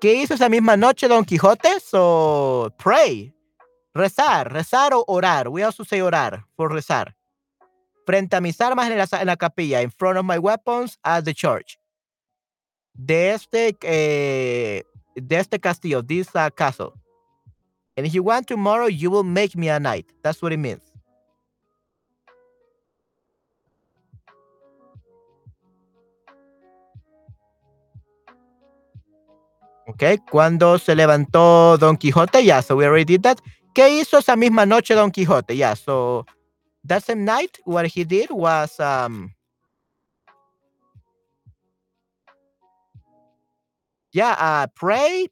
S1: ¿Qué hizo esa misma noche Don Quijote? So pray. Rezar, rezar o orar. We also say orar, for rezar. Frente a mis armas en la, en la capilla, in front of my weapons at the church. De este eh, de este castillo, this uh, castle. And if you want tomorrow, you will make me a knight. That's what it means. Okay, cuando se levantó Don Quijote, yeah, so we already did that. ¿Qué hizo esa misma noche Don Quijote? Yeah, so that same night, what he did was um, yeah, uh, pray,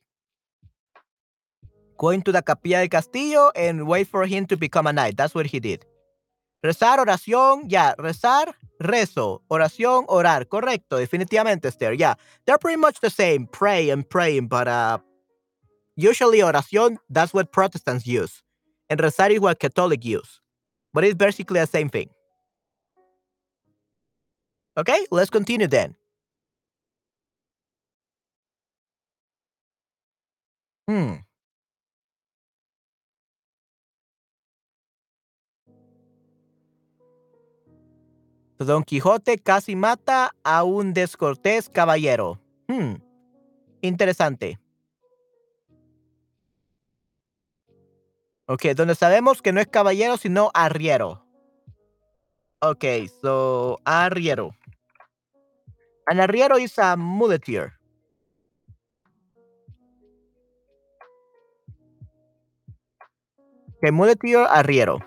S1: going to the capilla del castillo and wait for him to become a knight. That's what he did. Rezar, oración, yeah. rezar, rezo, oración, orar. Correcto, definitivamente, Esther. Yeah, they're pretty much the same, pray and praying, but uh, usually oración, that's what Protestants use. And rezar is what Catholic use. But it's basically the same thing. Okay, let's continue then. Mm. Don Quijote casi mata a un descortés caballero. Hmm. Interesante. Ok, donde sabemos que no es caballero, sino arriero. Ok, so arriero. An arriero is a muleteer. Okay, muleteer, arriero.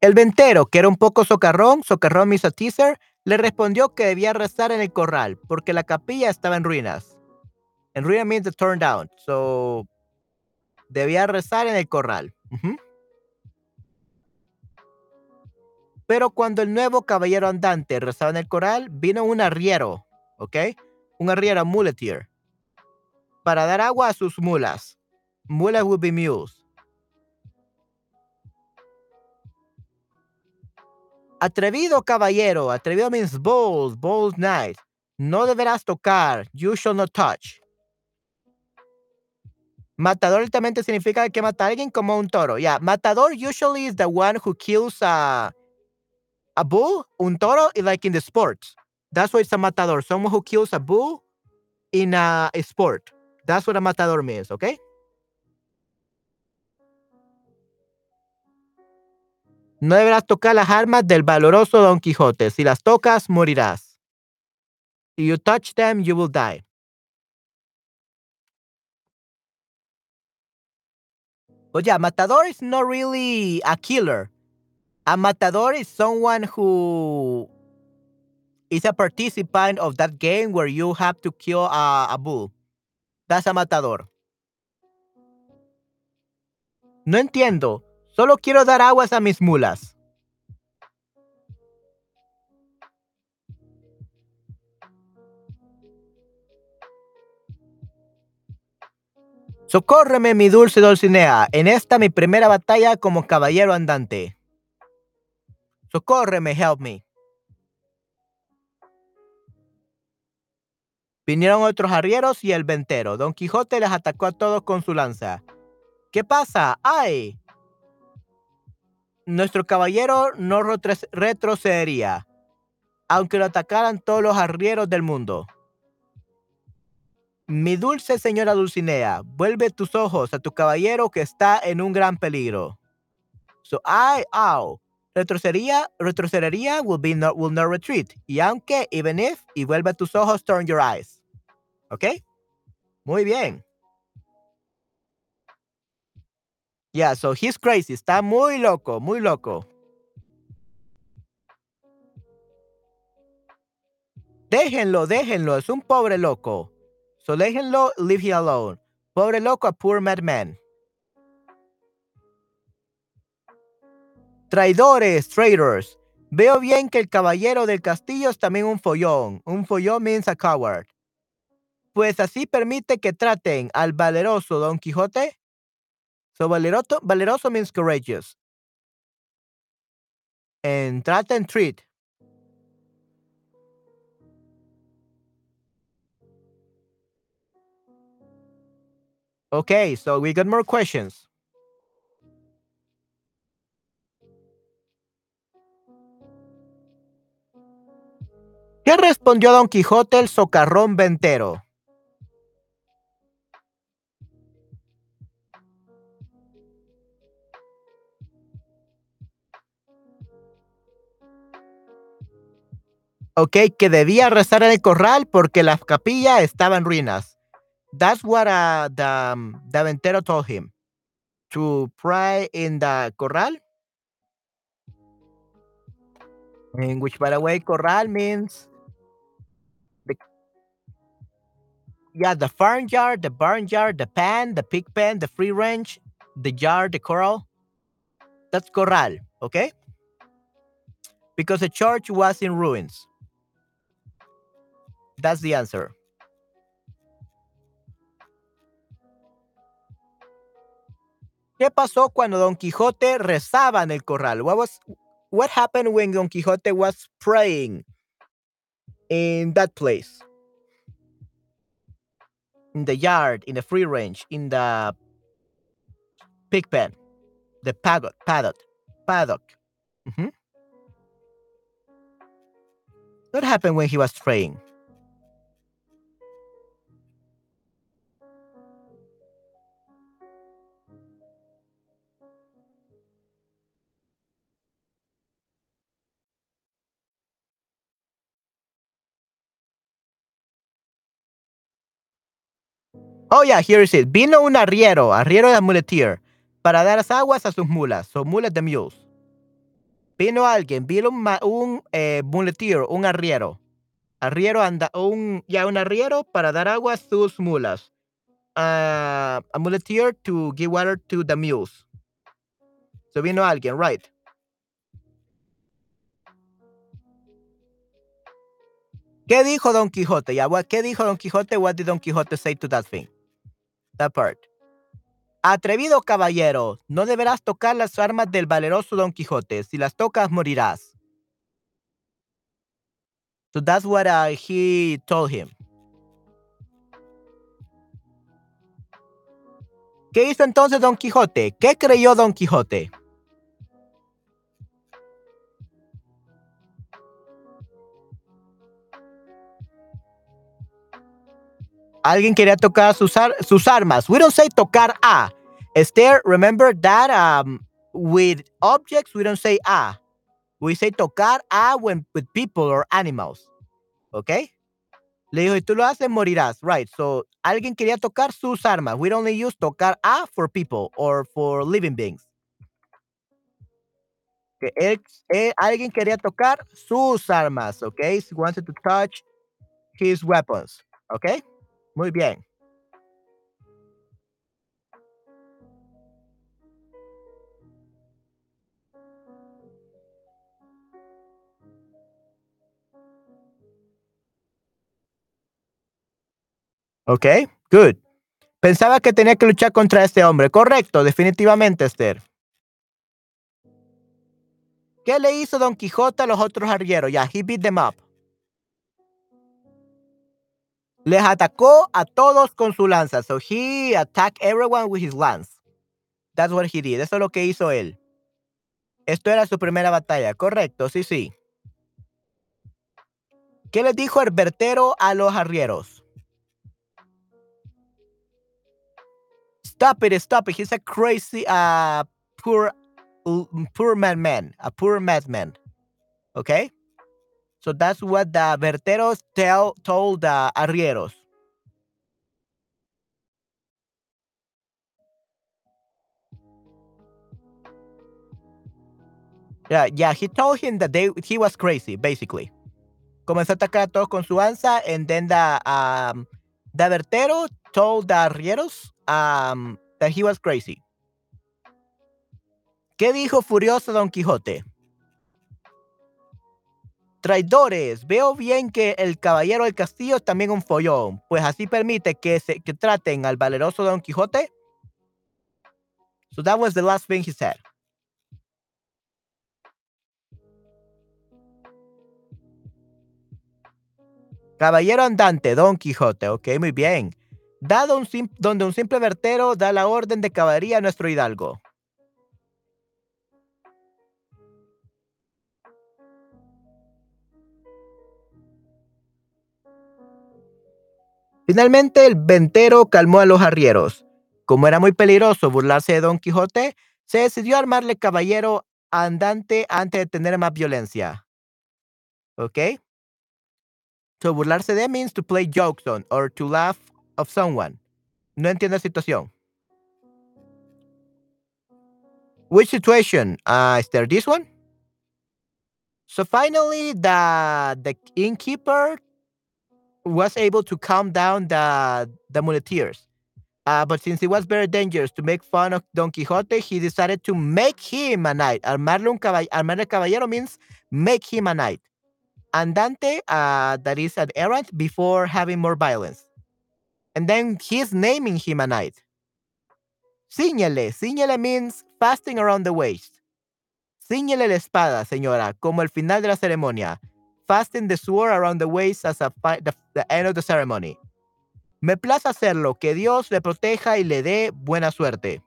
S1: El ventero, que era un poco socarrón, socarrón Misa teaser, le respondió que debía rezar en el corral, porque la capilla estaba en ruinas. En ruinas means turned down. So, debía rezar en el corral. Pero cuando el nuevo caballero andante rezaba en el corral, vino un arriero, ¿ok? Un arriero, muleteer, para dar agua a sus mulas. Mulas would be mules. Atrevido caballero, atrevido means bold, bold knight. No deberás tocar, you shall not touch. Matador literalmente significa que mata a alguien como un toro. Yeah, matador usually is the one who kills a, a bull, un toro, like in the sports. That's why it's a matador, someone who kills a bull in a, a sport. That's what a matador means, okay? No deberás tocar las armas del valoroso Don Quijote. Si las tocas, morirás. If you touch them, you will die. But yeah, Matador is not really a killer. A Matador is someone who is a participant of that game where you have to kill a, bull. That's a Matador. No entiendo. Solo quiero dar aguas a mis mulas. Socórreme, mi dulce Dulcinea, en esta mi primera batalla como caballero andante. Socórreme, help me. Vinieron otros arrieros y el ventero. Don Quijote les atacó a todos con su lanza. ¿Qué pasa? ¡Ay! nuestro caballero no retrocedería, aunque lo atacaran todos los arrieros del mundo. Mi dulce señora Dulcinea, vuelve tus ojos a tu caballero que está en un gran peligro. So I, ow, retrocedería, retrocedería will be will not retreat. Y aunque, even if, y vuelve tus ojos, turn your eyes. ¿Ok? Muy bien. Yeah, so he's crazy. Está muy loco, muy loco. Déjenlo, déjenlo. Es un pobre loco. So déjenlo, leave him alone. Pobre loco, a poor madman. Traidores, traitors. Veo bien que el caballero del castillo es también un follón. Un follón means a coward. Pues así permite que traten al valeroso Don Quijote So valeroso, valeroso means courageous. And trata and treat. Okay, so we got more questions. ¿Qué respondió Don Quijote el socarrón ventero? ok, que debía rezar en el corral porque la capilla estaba en ruinas. That's what uh, the, um, the ventero told him. To pray in the corral. In which, by the way, corral means yeah, the farmyard, the barnyard, the pen, the pig pen, the free range, the yard, the corral. That's corral, okay? Because the church was in ruins. That's the answer. ¿Qué pasó cuando Don Quijote rezaba en el corral? What was what happened when Don Quijote was praying in that place? In the yard, in the free range, in the pig pen, the paddock, paddock, paddock. Mhm. What happened when he was straying? Oh, yeah, here is it. Vino un arriero, arriero de muleteer, para dar las aguas a sus mulas, so mulas de mules. Vino alguien, vino un, un eh, muleteer, un arriero. Arriero anda, un, ya un arriero para dar agua a sus mulas. Uh, a muleteer to give water to the mules. So vino alguien, right? ¿Qué dijo Don Quijote? Ya, what- ¿qué dijo Don Quijote? What did Don Quijote say to that thing? Atrevido caballero, no deberás tocar las armas del valeroso Don Quijote. Si las tocas, morirás. So that's what he told him. ¿Qué hizo entonces Don Quijote? ¿Qué creyó Don Quijote? Alguien quería tocar sus, ar- sus armas. We don't say tocar a. Esther, remember that um, with objects, we don't say a. We say tocar a when with people or animals. ¿Ok? Le dijo, y tú lo haces, morirás. Right. So, alguien quería tocar sus armas. We only use tocar a for people or for living beings. Que alguien quería tocar sus armas. ¿Ok? He wanted to touch his weapons. ¿Ok? Muy bien. ¿Ok? Good. Pensaba que tenía que luchar contra este hombre. Correcto, definitivamente, Esther. ¿Qué le hizo Don Quijote a los otros arrieros? Ya, he beat them up. Les atacó a todos con su lanza. So he attacked everyone with his lance. That's what he did. Eso es lo que hizo él. Esto era su primera batalla. Correcto, sí, sí. ¿Qué les dijo el vertero a los arrieros? Stop it, stop it. He's a crazy, uh, poor, poor madman, a poor madman. Okay? So that's what the verteros tell, told the arrieros. Yeah, yeah, he told him that he was crazy, basically. Comenzó a atacar a todos con su lanza, and then the, um, the vertero told the arrieros um, that he was crazy. ¿Qué dijo furioso Don Quijote? Traidores, veo bien que el caballero del castillo es también un follón, pues así permite que, se, que traten al valeroso Don Quijote. So that was the last thing he said. Caballero andante, Don Quijote, ok, muy bien. Dado donde un simple vertero da la orden de caballería a nuestro hidalgo. Finalmente, el ventero calmó a los arrieros. Como era muy peligroso burlarse de Don Quijote, se decidió armarle caballero andante antes de tener más violencia. ¿Ok? So, burlarse de means to play jokes on or to laugh of someone. No entiendo la situación. Which situation? Uh, is there this one? So finally, the the innkeeper was able to calm down the the muleteers. Uh, but since it was very dangerous to make fun of Don Quixote, he decided to make him a knight. Armarle un caball armarle caballero means make him a knight. Andante, uh, that is an errant before having more violence. And then he's naming him a knight. Ciñele. Ciñele means fasting around the waist. Ciñele la espada, señora, como el final de la ceremonia. Fasten the sword around the waist as a the, the end of the ceremony. Me place hacerlo. Que Dios le proteja y le dé buena suerte.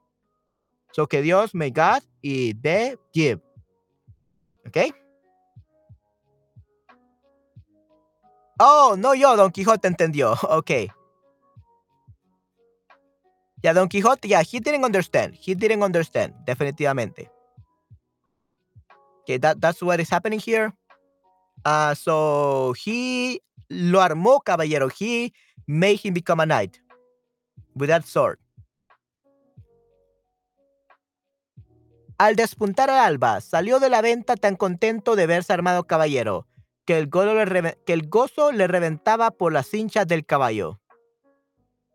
S1: So que Dios, may God y dé give. ¿Ok? Oh, no yo, Don Quijote entendió. [LAUGHS] Ok. Ya, Don Quijote, ya, he didn't understand. He didn't understand, definitivamente. Okay, that, that's what is happening here. Uh, so he lo armó, caballero. He made him become a knight with that sword. Al despuntar el alba, salió de la venta tan contento de verse armado caballero, que el, gozo le, que el gozo le reventaba por las cinchas del caballo.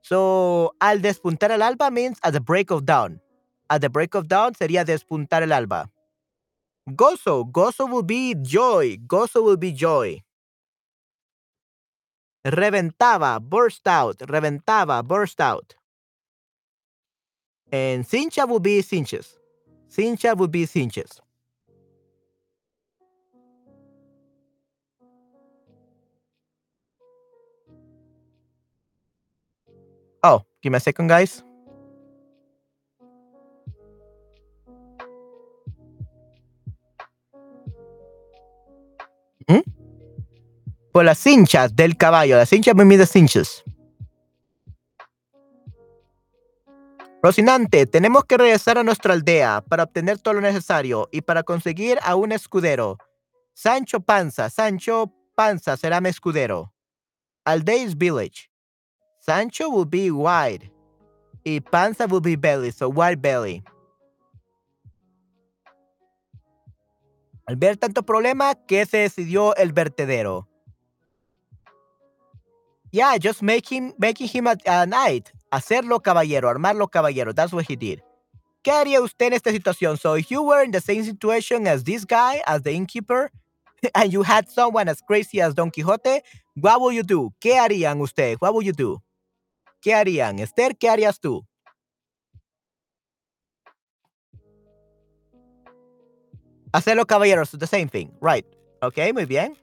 S1: So, al despuntar el alba means at the break of dawn. At the break of dawn sería despuntar el alba. Gozo, gozo will be joy, gozo will be joy. Reventaba, burst out, reventaba, burst out. And cincha will be cinches. Cincha will be cinches. Oh, give me a second, guys. ¿Mm? Por las cinchas del caballo. Las cinchas me mide cinchas. Rocinante, tenemos que regresar a nuestra aldea para obtener todo lo necesario y para conseguir a un escudero. Sancho Panza, Sancho Panza será mi escudero. Aldei's village. Sancho will be wide. Y Panza will be belly, so wide belly. Al ver tanto problema, que se decidió el vertedero. Yeah, just make him, making him a, knight. Hacerlo caballero, armarlo caballero. That's what he did. ¿Qué haría usted en esta situación? So if you were in the same situation as this guy, as the innkeeper, [LAUGHS] and you had someone as crazy as Don Quixote, what would you do? ¿Qué harían usted? What would you do? ¿Qué harían? Esther, ¿qué harías tú? Hacerlo caballeros, the same thing. Right. Ok, muy bien.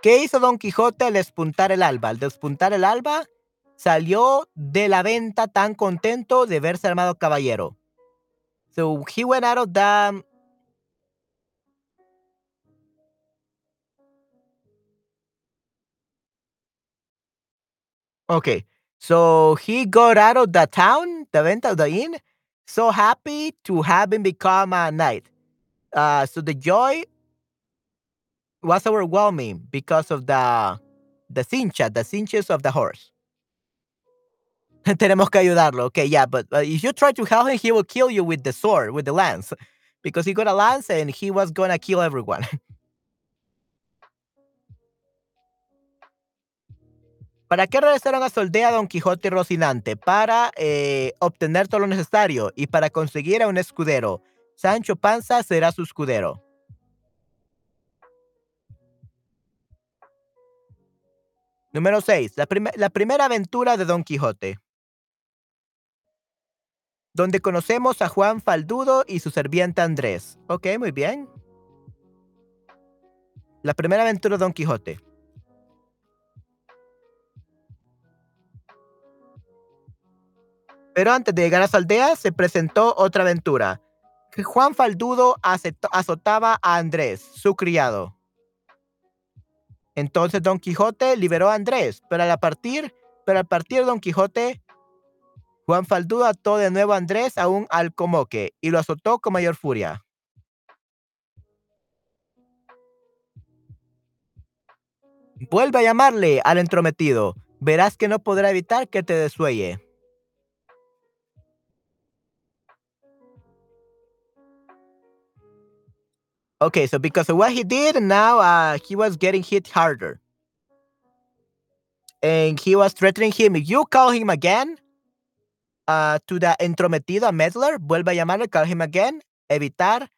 S1: ¿Qué hizo Don Quijote al despuntar el alba? Al despuntar el alba, salió de la venta tan contento de verse armado caballero. So he went out of the Okay. So he got out of the town, the venta the inn, so happy to have him become a knight. Uh, so the joy was overwhelming because of the the cincha, the cinches of the horse. [LAUGHS] Tenemos que ayudarlo. Okay, yeah, but uh, if you try to help him, he will kill you with the sword, with the lance, because he got a lance and he was gonna kill everyone. [LAUGHS] ¿Para qué regresaron a su aldea Don Quijote y Rocinante? Para eh, obtener todo lo necesario y para conseguir a un escudero. Sancho Panza será su escudero. Número 6. La, la primera aventura de Don Quijote. Donde conocemos a Juan Faldudo y su serviente Andrés. Ok, muy bien. La primera aventura de Don Quijote. Pero antes de llegar a su aldea, se presentó otra aventura. Juan Faldudo azotaba a Andrés, su criado. Entonces Don Quijote liberó a Andrés, pero al partir, pero al partir Don Quijote, Juan Faldudo ató de nuevo a Andrés a un alcomoque y lo azotó con mayor furia. Vuelve a llamarle al entrometido. Verás que no podrá evitar que te desuelle. Okay, so because of what he did, now uh, he was getting hit harder. And he was threatening him. If you call him again uh, to the entrometido, a meddler, vuelve a llamarle, call him again, evitar.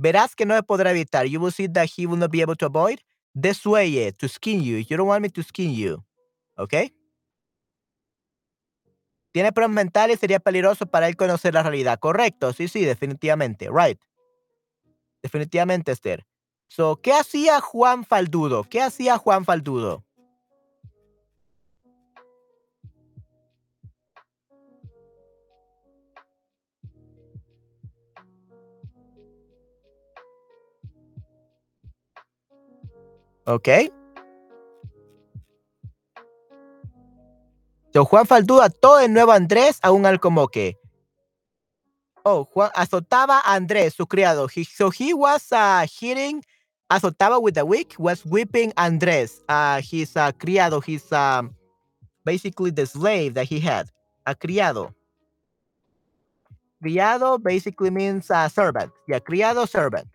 S1: Verás que no podrá evitar. You will see that he will not be able to avoid. Desuelle, to skin you. You don't want me to skin you. Okay? Tiene problemas mentales, sería peligroso para él conocer la realidad. Correcto, sí, sí, definitivamente. Right. Definitivamente, Esther. So, ¿qué hacía Juan Faldudo? ¿Qué hacía Juan Faldudo? ¿Ok? So, Juan Faldudo todo de nuevo Andrés a un alcomoque. Oh, Juan azotaba a Andrés, su criado. He, so he was uh, hitting azotaba with the whip, was whipping Andrés, uh, his uh, criado, his um, basically the slave that he had, a criado. Criado basically means uh, servant. Yeah, criado, servant.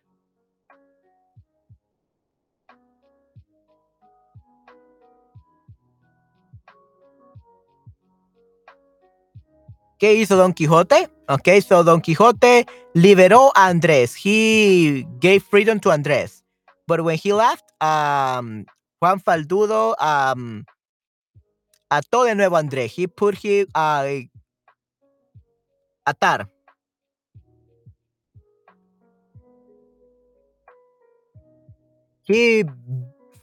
S1: ¿Qué hizo Don Quijote? Okay, so Don Quixote liberó a Andrés. He gave freedom to Andrés. But when he left, um, Juan Faldudo um, ató de nuevo a Andrés. He put him uh, atar. He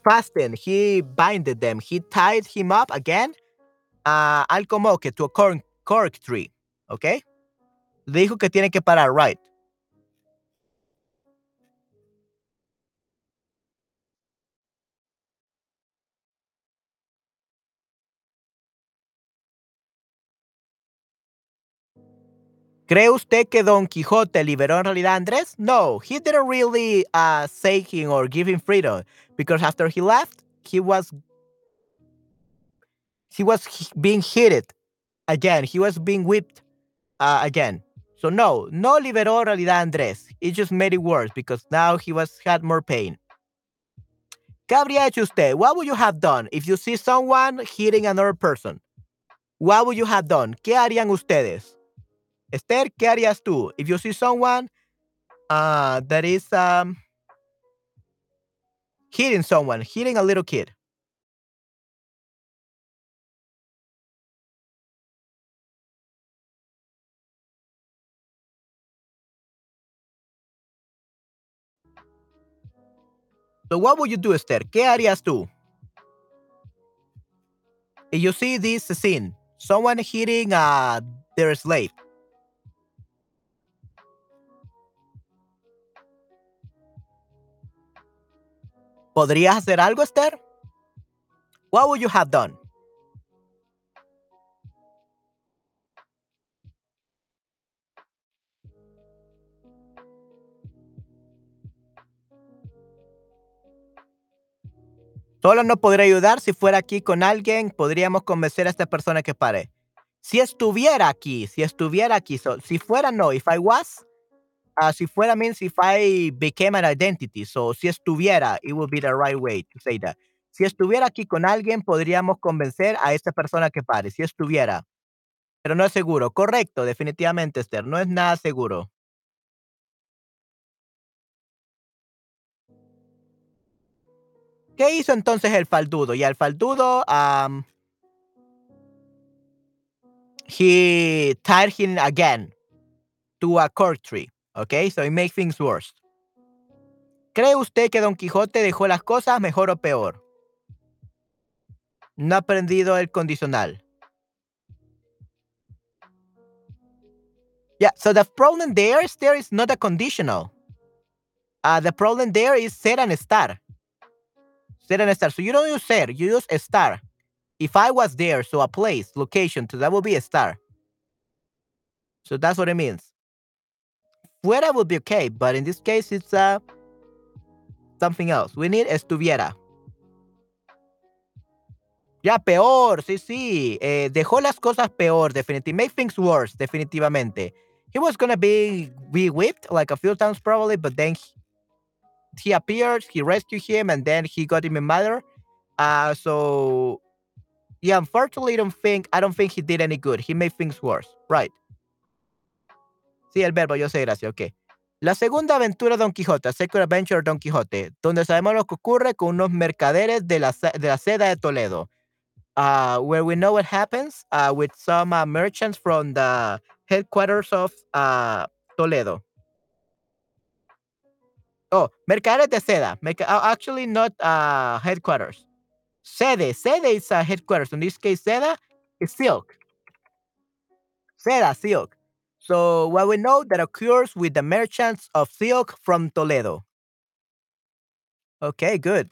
S1: fastened, he binded them, he tied him up again uh, al comoque to a corn, cork tree, ¿ok? Dijo que tiene que parar, right? ¿Cree usted que Don Quijote liberó en realidad Andrés? No, he didn't really uh, say him or give him freedom because after he left, he was he was being hit again. He was being whipped uh, again. So no, no liberó realidad Andrés. It just made it worse because now he was had more pain. ¿Qué habría hecho usted? What would you have done if you see someone hitting another person? What would you have done? ¿Qué harían ustedes? Esther, ¿qué harías tú? If you see someone uh, that is um, hitting someone, hitting a little kid. So what would you do, Esther? ¿Qué harías tú? If you see this scene, someone hitting uh, their slave. ¿Podrías hacer algo, Esther? What would you have done? Solo no podría ayudar si fuera aquí con alguien, podríamos convencer a esta persona que pare. Si estuviera aquí, si estuviera aquí, so, si fuera no, if I was, uh, si fuera means if I became an identity, so si estuviera, it would be the right way to say that. Si estuviera aquí con alguien, podríamos convencer a esta persona que pare, si estuviera. Pero no es seguro. Correcto, definitivamente, Esther, no es nada seguro. ¿Qué hizo entonces el faldudo? Y el faldudo, um, he tied him again to a cork tree. Okay, so it makes things worse. ¿Cree usted que Don Quijote dejó las cosas mejor o peor? No ha aprendido el condicional. Yeah, so the problem there is there is not a conditional. Uh, the problem there is ser and estar. Ser and. So you don't use ser, you use estar. If I was there, so a place, location, so that would be a star. So that's what it means. Fuera would be okay, but in this case, it's uh, something else. We need estuviera. Ya, peor, sí, sí. Eh, dejó las cosas peor, definitivamente. Make things worse, definitivamente. He was gonna be, be whipped like a few times probably, but then he, he appeared, he rescued him, and then he got him a mother. Uh, so yeah, unfortunately, I don't think I don't think he did any good. He made things worse, right? Sí, el verbo, yo sé, gracias, ok. La segunda aventura Don Quijote, Second Adventure Don Quijote, donde sabemos lo que ocurre con unos mercaderes de la, de la seda de Toledo. Uh, where we know what happens uh, with some uh, merchants from the headquarters of uh, Toledo. Oh, mercaderes de seda. Oh, actually not uh, headquarters. Sede. Sede is a headquarters. In this case, seda is silk. Seda, silk. So what we know that occurs with the merchants of silk from Toledo. Okay, good.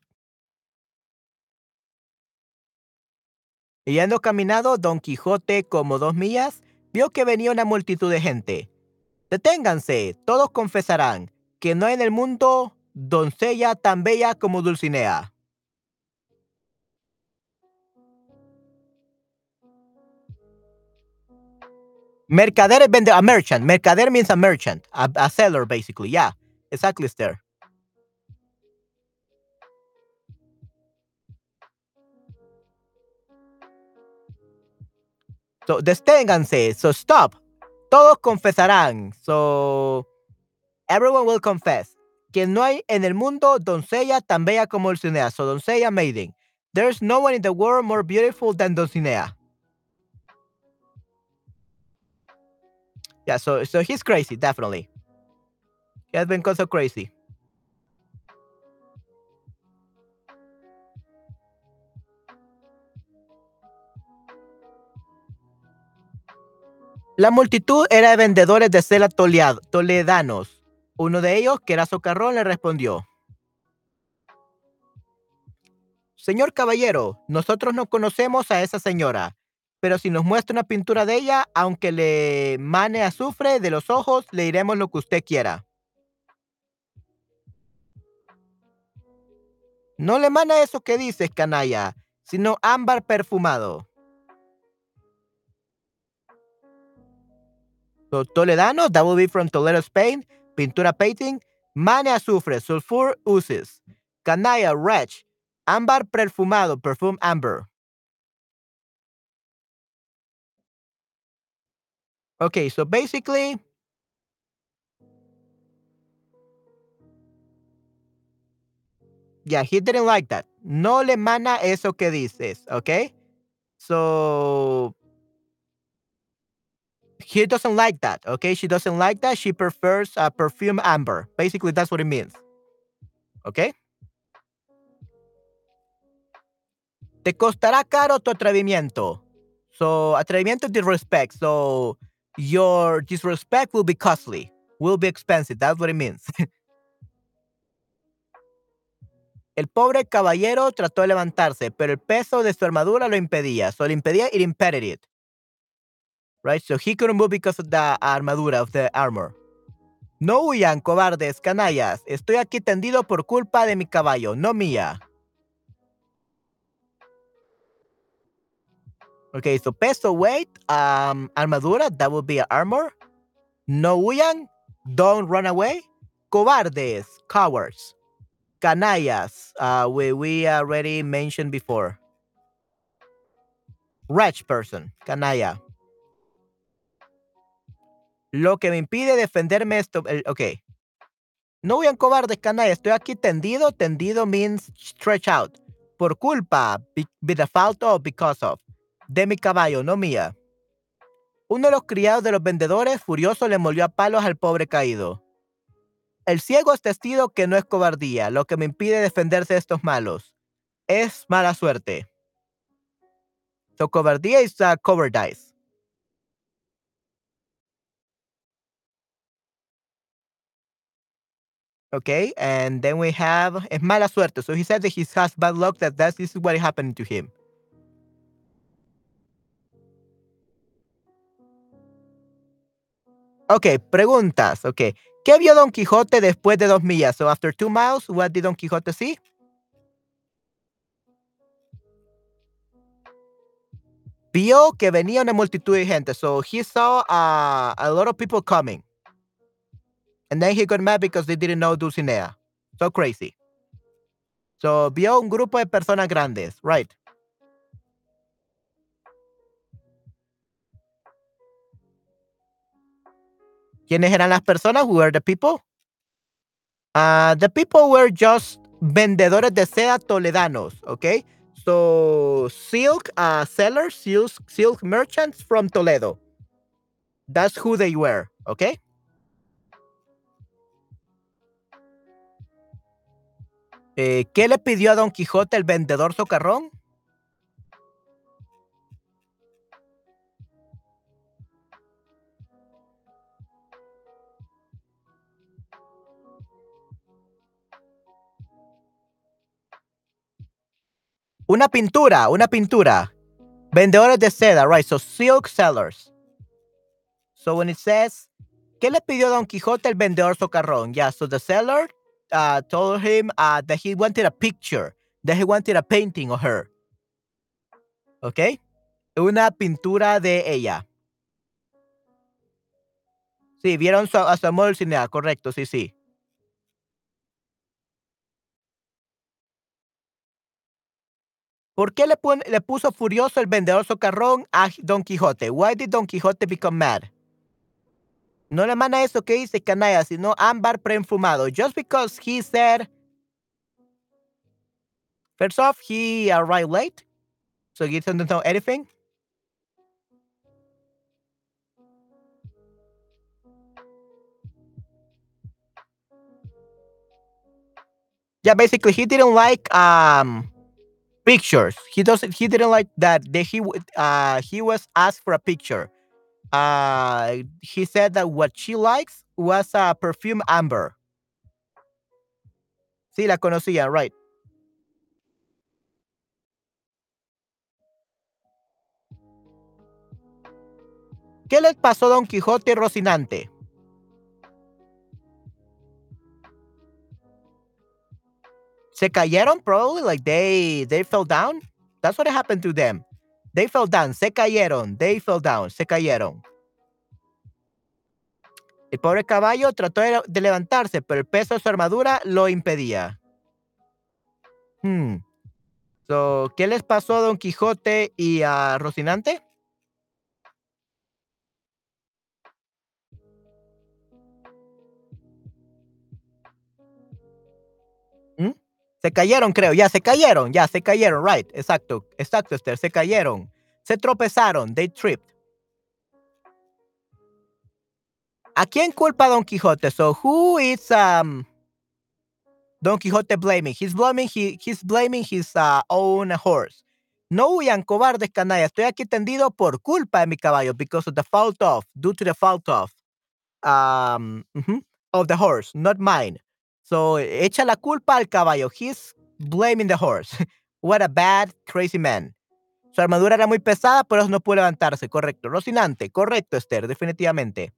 S1: Yendo caminado, Don Quijote como dos millas, vio que venía una multitud de gente. Deténganse, todos confesarán que no hay en el mundo doncella tan bella como Dulcinea. Mercader vende a merchant. Mercader means a merchant, a, seller basically. Yeah, exactly, Esther. So, deténganse. So, stop. Todos confesarán. So, everyone will confess. Que no hay en el mundo doncella tan bella como Dulcinea. So, doncella maiden. There's no one in the world more beautiful than Dulcinea. Yeah, so so he's crazy, definitely. He has been so crazy. La multitud era de vendedores de cela toledanos. Uno de ellos, que era Socarrón, le respondió. Señor caballero, nosotros no conocemos a esa señora, pero si nos muestra una pintura de ella, aunque le mane azufre de los ojos, le diremos lo que usted quiera. No le mana eso que dices, canalla, sino ámbar perfumado. Toledano, that from Toledo, Spain. Pintura painting. Mane azufre, sulfur uses. Canalla, wretch. Ámbar perfumado, perfume amber. Okay, so basically, yeah, he didn't like that. No le mana eso que dices, okay? So he doesn't like that, okay? She doesn't like that. She prefers a perfume amber. Basically, that's what it means. Okay? Te costará caro tu atrevimiento. So, atrevimiento disrespect. So, your disrespect will be costly, will be expensive. That's what it means. [LAUGHS] El pobre caballero trató de levantarse, pero el peso de su armadura lo impedía. So, le impedía, it impeded it. Right? So, he couldn't move because of the armadura, of the armor. No huyan, cobardes, canallas. Estoy aquí tendido por culpa de mi caballo, no mía. Okay, so peso, weight, um, armadura, that would be armor. No huyan, don't run away. Cobardes, cowards. Canallas, uh, we, we already mentioned before. Wretch person, canalla. Lo que me impide defenderme esto, ok. No huyan cobardes, canalla. Estoy aquí tendido. Tendido means stretch out. Por culpa, be, be the fault of, because of de mi caballo, no mía. Uno de los criados de los vendedores, furioso, le molió a palos al pobre caído. El ciego es testigo que no es cobardía, lo que me impide defenderse de estos malos. Es mala suerte. So cobardía is uh. Okay, and then we have es mala suerte. So he said that he has bad luck. That that's, this is what happened to him. Ok, preguntas. Ok. ¿Qué vio Don Quijote después de dos millas? So after two miles, what did Don Quijote see? Vio que venía una multitud de gente. So he saw uh, a lot of people coming. And then he got mad because they didn't know Dulcinea. So crazy. So vio un grupo de personas grandes, right? ¿Quiénes eran las personas? Who were the people? Uh, the people were just vendedores de seda toledanos, okay? So, silk uh, sellers, silk, silk merchants from Toledo. That's who they were, okay? Eh, ¿Qué le pidió a Don Quijote el vendedor socarrón? Una pintura, una pintura. Vendedores de seda, right? So silk sellers. So when it says, ¿qué le pidió Don Quijote el vendedor socarrón? Yeah, so the seller uh, told him uh, that he wanted a picture, that he wanted a painting of her. ¿Ok? Una pintura de ella. Sí, vieron a Samuel Cinea, correcto, sí, sí. ¿Por qué le, le, puso furioso el vendedor socarrón a Don Quijote? Why did Don Quijote become mad? No le manda eso que dice canalla, sino ámbar preenfumado. Just because he said, first off, he arrived late, so he doesn't know anything. Yeah, basically, he didn't like um pictures. He doesn't. He didn't like that. That he uh he was asked for a picture. Uh, he said that what she likes was a perfume amber. Sí, la conocía, right? ¿Qué les pasó a Don Quijote y Rocinante? se cayeron probably like they they fell down that's what happened to them they fell down se cayeron they fell down se cayeron el pobre caballo trató de, levantarse pero el peso de su armadura lo impedía hmm. so, ¿qué les pasó a Don Quijote y a Rocinante? Se cayeron, creo, ya se cayeron, ya se cayeron, right, exacto, exacto, Esther, se cayeron, se tropezaron, they tripped. ¿A quién culpa Don Quijote? So who is um Don Quijote blaming? He's blaming he, he's blaming his uh, own horse. No huyan cobardes canallas. Estoy aquí tendido por culpa de mi caballo because of the fault of, due to the fault of, um, of the horse, not mine. So, echa la culpa al caballo. He's blaming the horse. [LAUGHS] What a bad, crazy man. Su armadura era muy pesada, pero no pudo levantarse. Correcto. Rocinante. Correcto, Esther. Definitivamente.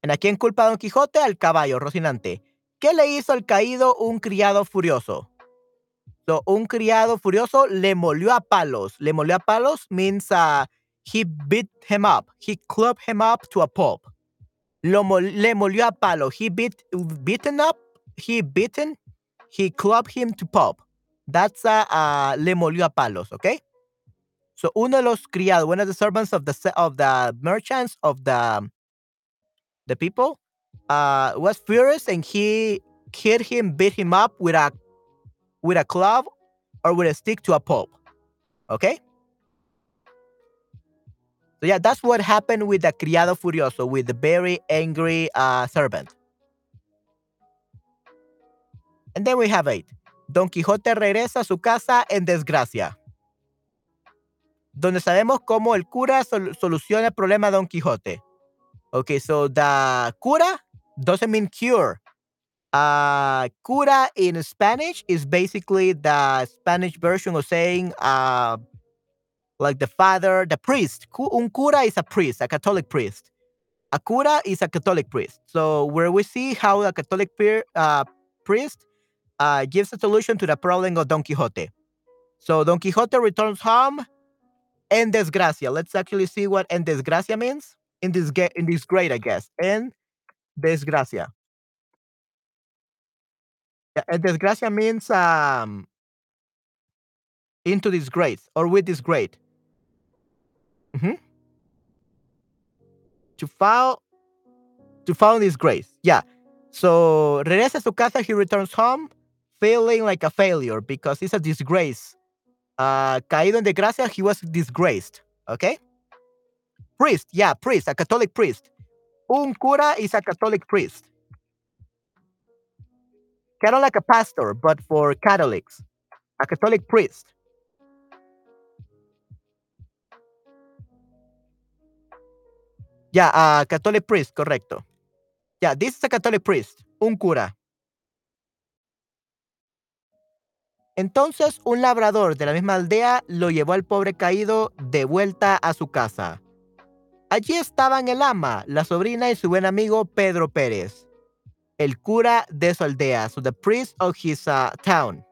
S1: ¿En a quién culpa a Don Quijote? Al caballo, Rocinante. ¿Qué le hizo al caído un criado furioso? So, un criado furioso le molió a palos. Le molió a palos means uh, he beat him up. He clubbed him up to a pulp. Lo le molió a palo. He beat, beaten up. He beaten. He clubbed him to pulp. That's a, uh, le molió a palos, okay? So uno de los criados, one of the servants of the of the merchants of the the people, uh, was furious and he hit him, beat him up with a with a club or with a stick to a pulp. Okay? So yeah, that's what happened with the criado furioso, with the very angry uh, servant. And then we have eight. Don Quijote regresa a su casa en desgracia. Donde sabemos cómo el cura sol soluciona el problema de Don Quijote. Okay, so the cura doesn't mean cure. Uh, cura in Spanish is basically the Spanish version of saying uh, like the father, the priest. Un cura is a priest, a Catholic priest. A cura is a Catholic priest. So where we see how a Catholic uh, priest uh, gives a solution to the problem of Don Quixote. So Don Quixote returns home en desgracia. Let's actually see what en desgracia means. In this in this grade, I guess. En desgracia. En desgracia means um, into disgrace or with disgrace. Mm-hmm. To file to found his grace. Yeah. So regresa a su casa, he returns home feeling like a failure because he's a disgrace. Uh, caído en desgracia, he was disgraced. Okay? Priest, yeah, priest, a Catholic priest. Un cura is a Catholic priest. kind of like a pastor, but for Catholics, a Catholic priest. Yeah, a Catholic priest, correcto. Yeah, this is a Catholic priest, un cura. Entonces un labrador de la misma aldea lo llevó al pobre caído de vuelta a su casa. Allí estaban el ama, la sobrina y su buen amigo Pedro Pérez, el cura de su aldea, so the priest of his uh, town.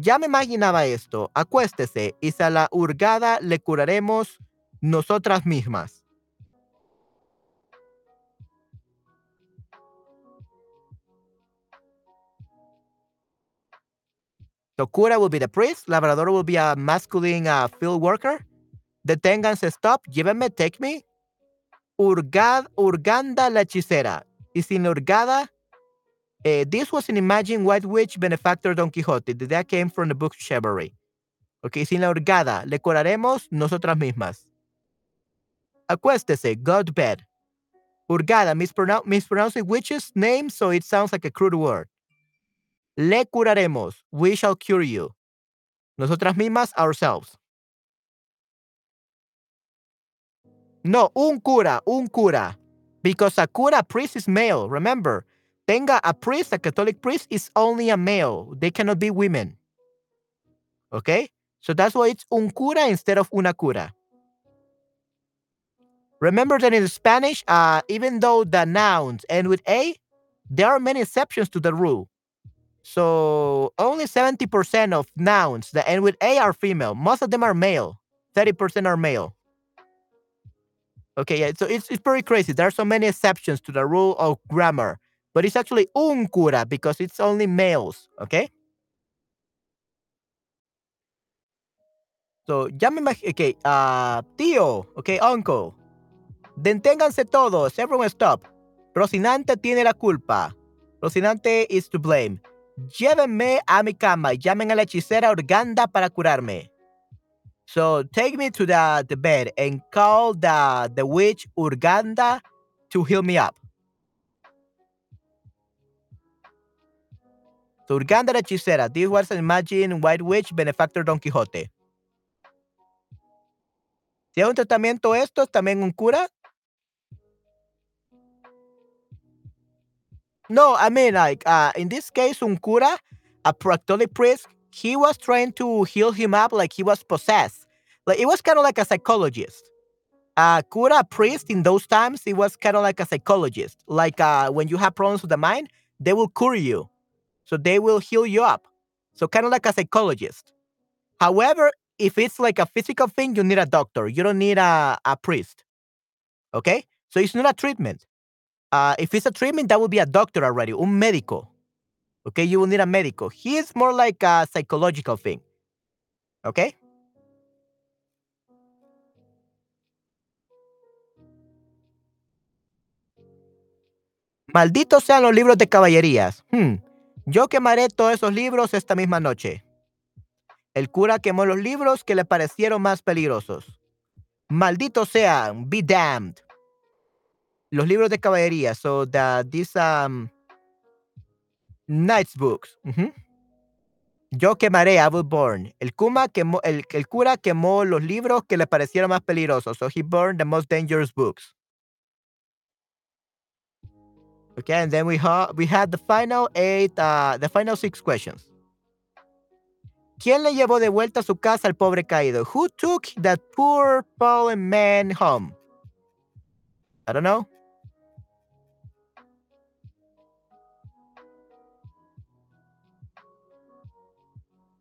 S1: Ya me imaginaba esto. Acuéstese y a la hurgada le curaremos nosotras mismas. So cura will be the priest, labrador will be a masculine uh, field worker. Deténganse, stop, llévenme, take me. Urgad, Urganda la hechicera. Y sin Urgada, uh, this was an imagined white witch benefactor Don Quixote. That came from the book Chivalry. Ok, sin la Urgada, le curaremos nosotras mismas. Acuéstese, go to bed. Urgada, mispronoun mispronouncing witch's name, so it sounds like a crude word. Le curaremos. We shall cure you. Nosotras mismas, ourselves. No, un cura, un cura. Because a cura priest is male, remember. Tenga a priest, a Catholic priest is only a male. They cannot be women. Okay? So that's why it's un cura instead of una cura. Remember that in Spanish, uh, even though the nouns end with A, there are many exceptions to the rule. So only 70% of nouns that end with A are female. Most of them are male. 30% are male. Okay, yeah, so it's, it's pretty crazy. There are so many exceptions to the rule of grammar, but it's actually un cura because it's only males, okay? So, ya me imagino, okay, uh, tío, okay, uncle. Deténganse todos, everyone stop. Rocinante tiene la culpa. Rocinante is to blame. Llévenme a mi cama. Llamen a la hechicera Urganda para curarme. So take me to the, the bed and call the, the witch Urganda to heal me up. So Urganda la hechicera. This was an imagined white witch benefactor Don Quijote. Es un tratamiento esto, también un cura. No, I mean, like, uh, in this case, un cura, a Catholic priest, he was trying to heal him up like he was possessed. Like, it was kind of like a psychologist. A cura priest in those times, it was kind of like a psychologist. Like, uh, when you have problems with the mind, they will cure you. So they will heal you up. So kind of like a psychologist. However, if it's like a physical thing, you need a doctor. You don't need a, a priest. Okay? So it's not a treatment. Uh, if it's a treatment, that would be a doctor already, un médico. Okay, you will need a médico. He is more like a psychological thing. Okay? Malditos sean los libros de caballerías. Hmm. Yo quemaré todos esos libros esta misma noche. El cura quemó los libros que le parecieron más peligrosos. Malditos sean, be damned los libros de caballería. So the, these um, Knights books. Yo quemaré, I will burn. El, Kuma quemó, el cura quemó los libros que le parecieron más peligrosos. So he burned the most dangerous books. Okay, and then we, ha we had the final eight, uh, the final six questions. ¿Quién le llevó de vuelta a su casa al pobre caído? Who took that poor fallen man home? I don't know.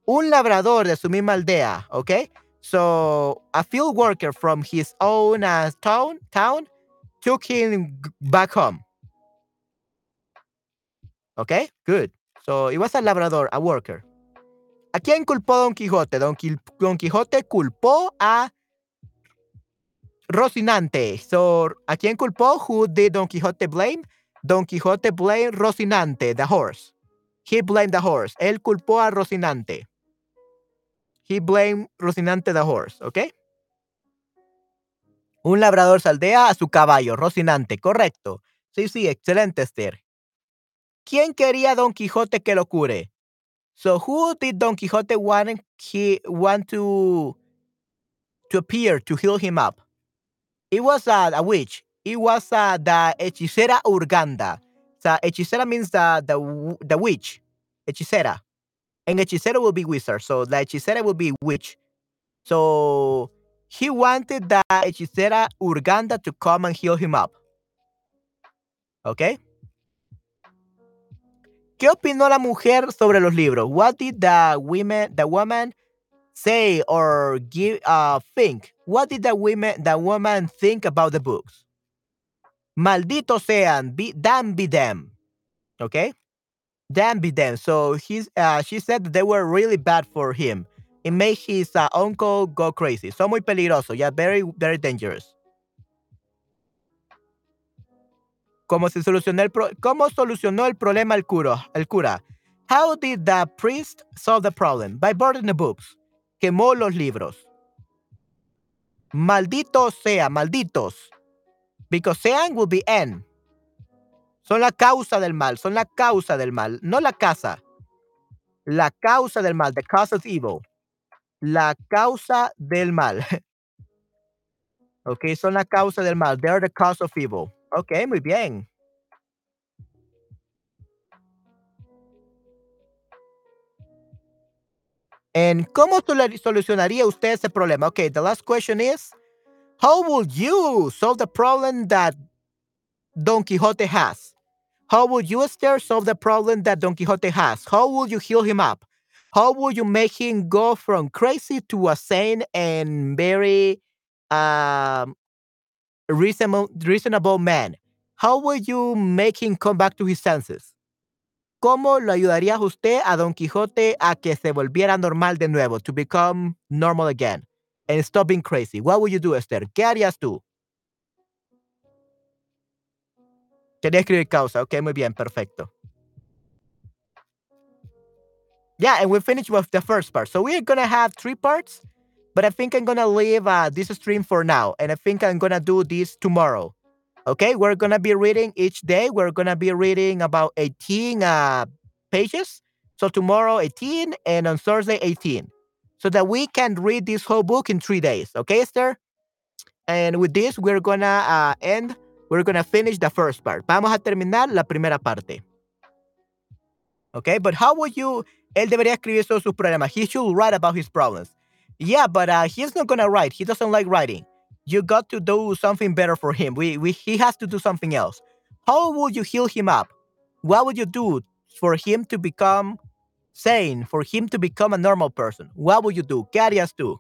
S1: un labrador de su misma aldea, okay? So a field worker from his own uh, town, town took him back home. Okay, good. So it was a labrador, a worker. ¿A quién culpó Don Quijote? Don, Don Quijote culpó a Rocinante. So, ¿a quién culpó? Who did Don Quijote blame? Don Quijote blamed Rocinante, the horse. He blamed the horse. Él culpó a Rocinante. He blamed Rocinante the horse, ¿ok? Un labrador saldea a su caballo, Rocinante, correcto. Sí, sí, excelente, Esther. ¿Quién quería a Don Quijote que lo cure? So who did Don Quixote want he want to to appear to heal him up? It was a witch. It was uh, the hechicera Urganda. So hechicera means the the the witch. Hechicera. And hechicera will be wizard. So the hechicera will be witch. So he wanted the hechicera Urganda to come and heal him up. Okay? ¿Qué opinó la mujer sobre los libros? What did the women, the woman say or give uh think? What did the women, the woman think about the books? Malditos sean, be, damn be them. Okay? Damn be them. So he's uh, she said that they were really bad for him. It made his uh, uncle go crazy. So muy peligroso. Yeah, very, very dangerous. ¿Cómo, se solucionó el ¿Cómo solucionó el problema el cura? el cura? How did the priest solve the problem? By burning the books. Quemó los libros. Maldito sea, malditos. Because sean will be en. Son la causa del mal, son la causa del mal, no la casa. La causa del mal, the cause of evil. La causa del mal. [LAUGHS] ok, son la causa del mal. They're the cause of evil. Ok, muy bien. And ¿Cómo solucionaría usted ese problema? Okay, the last question is, how would you solve the problem that Don Quixote has? How would you, Esther, solve the problem that Don Quixote has? How would you heal him up? How would you make him go from crazy to a sane and very um, reasonable, reasonable man, how will you make him come back to his senses? ¿Cómo lo ayudaría usted a Don Quijote a que se volviera normal de nuevo, to become normal again, and stop being crazy? What would you do, Esther? ¿Qué harías tú? Quería escribir causa. Ok, muy bien, perfecto. Yeah, and we finished with the first part. So we're gonna have three parts. But I think I'm gonna leave uh, this stream for now, and I think I'm gonna do this tomorrow. Okay, we're gonna be reading each day. We're gonna be reading about 18 uh, pages. So tomorrow 18, and on Thursday 18, so that we can read this whole book in three days. Okay, Esther. And with this, we're gonna uh, end. We're gonna finish the first part. Vamos a terminar la primera parte. Okay, but how would you? Él debería escribir sobre sus problemas. He should write about his problems. Yeah, but uh, he's not gonna write. He doesn't like writing. You got to do something better for him. We, we, he has to do something else. How would you heal him up? What would you do for him to become sane, for him to become a normal person? What would you do? ¿Qué harías tú?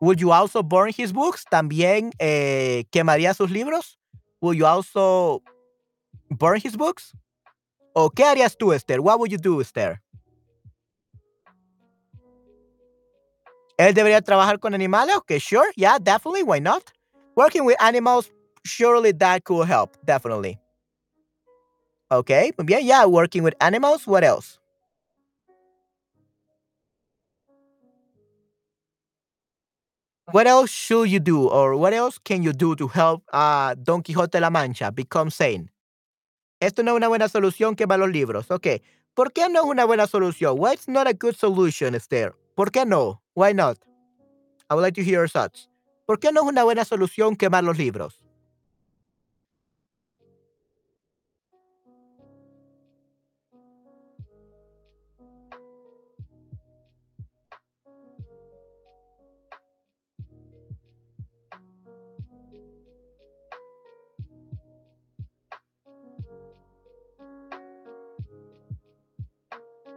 S1: Would you also burn his books? ¿También eh, quemaría sus libros? Will you also burn his books? ¿O qué harías tú, Esther? What would you do, Esther? Él debería trabajar con animales. Okay, sure. Yeah, definitely. Why not? Working with animals, surely that could help. Definitely. Okay. Yeah, yeah. Working with animals. What else? What else should you do, or what else can you do to help uh, Don Quixote La Mancha become sane? Esto no es una buena solución que va los libros. Okay. ¿Por qué no es una buena solución? What's not a good solution, Esther? ¿Por qué no? Why not? I would like to hear your thoughts. ¿Por qué no es una buena solución quemar los libros?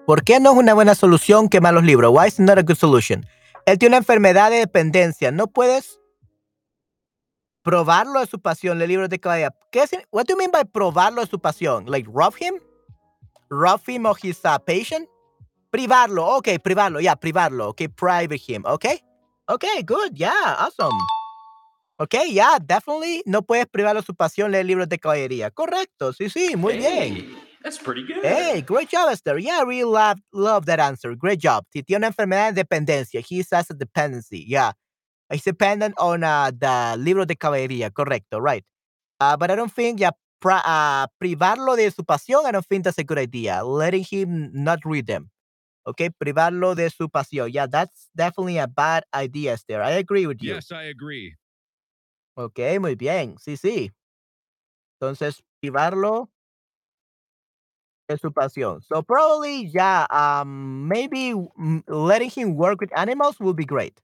S1: ¿Por qué no es una buena solución quemar los libros? Why is not a good solution? Él tiene una enfermedad de dependencia. No puedes probarlo de su pasión, el libro de caballería. ¿Qué es? What do you mean by probarlo de su pasión? Like rough him? Rough him of his uh, patient? Privarlo, ok, privarlo, yeah, privarlo, ok, private him, ok? Ok, good, yeah, awesome. Ok, yeah, definitely no puedes privarlo de su pasión leer libros de caballería. Correcto, sí, sí, muy bien.
S2: That's pretty good.
S1: Hey, great job, Esther. Yeah, I really love, love that answer. Great job. Si tiene una enfermedad de dependencia, he has a dependency. Yeah. He's dependent on uh, the libro de caballería, correcto, right. Uh, but I don't think, yeah, pra, uh, privarlo de su pasión, I don't think that's a good idea. Letting him not read them. Okay, privarlo de su pasión. Yeah, that's definitely a bad idea, Esther. I agree with you.
S2: Yes, I agree.
S1: Okay, muy bien. Sí, sí. Entonces, privarlo de su pasión. So probably, yeah, um, maybe letting him work with animals would be great.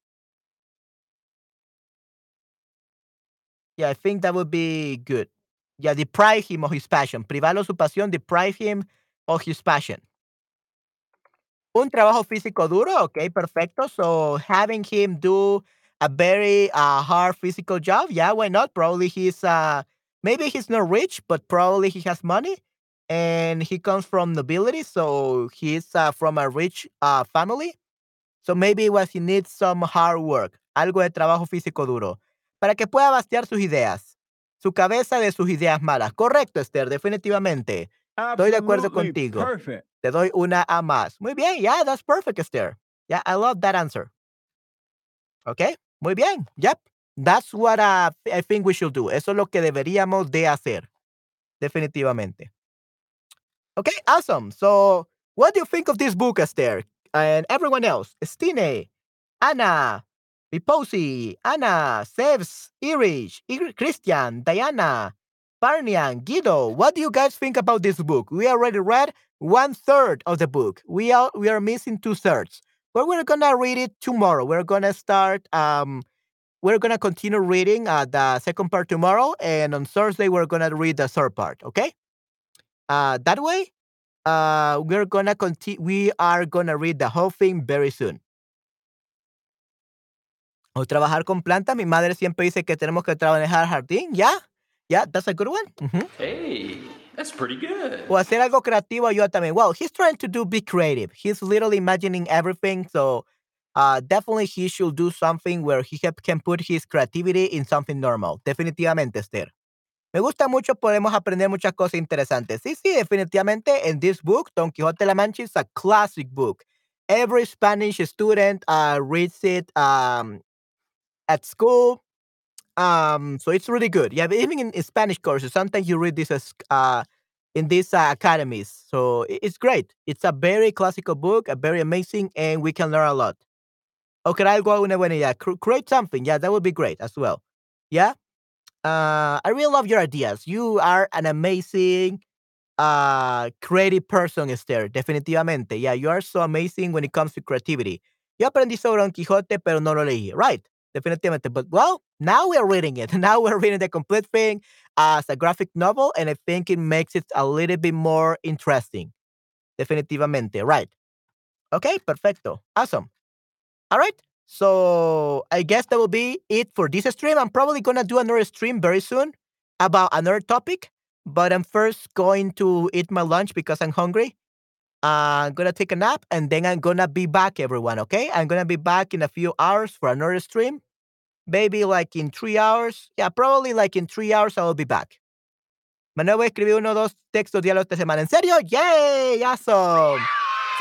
S1: Yeah, I think that would be good. Yeah, deprive him of his passion. Privarlo su pasión, deprive him of his passion. Un trabajo físico duro, okay, perfecto. So having him do a very uh, hard physical job, yeah, why not? Probably he's uh maybe he's not rich, but probably he has money and he comes from nobility, so he's uh, from a rich uh, family. So maybe was he needs some hard work, algo de trabajo físico duro, para que pueda bastear sus ideas, su cabeza de sus ideas malas. Correcto, Esther, definitivamente. Estoy de acuerdo contigo.
S3: Perfect.
S1: Te doy una A más. Muy bien, yeah, that's perfect, Esther. Yeah, I love that answer. Okay, muy bien. Yep, that's what uh, I think we should do. Eso es lo que deberíamos de hacer. Definitivamente. Okay, awesome. So, what do you think of this book, Esther? And everyone else, Stine, Anna, Riposi, Anna, Sevs, Irish, Christian, Diana, Barnian, Guido. What do you guys think about this book? We already read one third of the book. We are we are missing two thirds. But we're gonna read it tomorrow. We're gonna start. Um, we're gonna continue reading uh, the second part tomorrow, and on Thursday we're gonna read the third part. Okay. Uh, that way, uh, we're gonna continue. We are gonna read the whole thing very soon. O trabajar con plantas. Mi madre siempre dice que tenemos que trabajar jardín. Yeah, yeah, that's a good one. Mm -hmm.
S4: Hey, that's pretty good.
S1: O hacer algo creativo ayuda también. Well, he's trying to do be creative. He's literally imagining everything. So, uh, definitely he should do something where he can put his creativity in something normal. Definitivamente, Esther. Me gusta mucho, podemos aprender muchas cosas interesantes. Sí, sí, definitivamente en this book, Don Quixote la Mancha is a classic book. Every Spanish student uh, reads it um, at school. Um, so it's really good. Yeah, even in Spanish courses, sometimes you read this as, uh, in these uh, academies. So it's great. It's a very classical book, a very amazing, and we can learn a lot. Okay, I'll go una buena idea. Create something. Yeah, that would be great as well. Yeah. Uh, I really love your ideas. You are an amazing, uh, creative person, Esther. Definitivamente. Yeah, you are so amazing when it comes to creativity. Yo aprendí sobre Don Quijote, pero no lo leí. Right. Definitivamente. But well, now we're reading it. [LAUGHS] Now we're reading the complete thing as a graphic novel, and I think it makes it a little bit more interesting. Definitivamente. Right. Okay, perfecto. Awesome. All right. So I guess that will be it for this stream. I'm probably gonna do another stream very soon about another topic, but I'm first going to eat my lunch because I'm hungry. I'm gonna take a nap and then I'm gonna be back, everyone. Okay, I'm gonna be back in a few hours for another stream. Maybe like in three hours. Yeah, probably like in three hours I will be back. Manuel escribió uno dos textos diálogos esta semana. ¿En serio? ¡Yay! Awesome.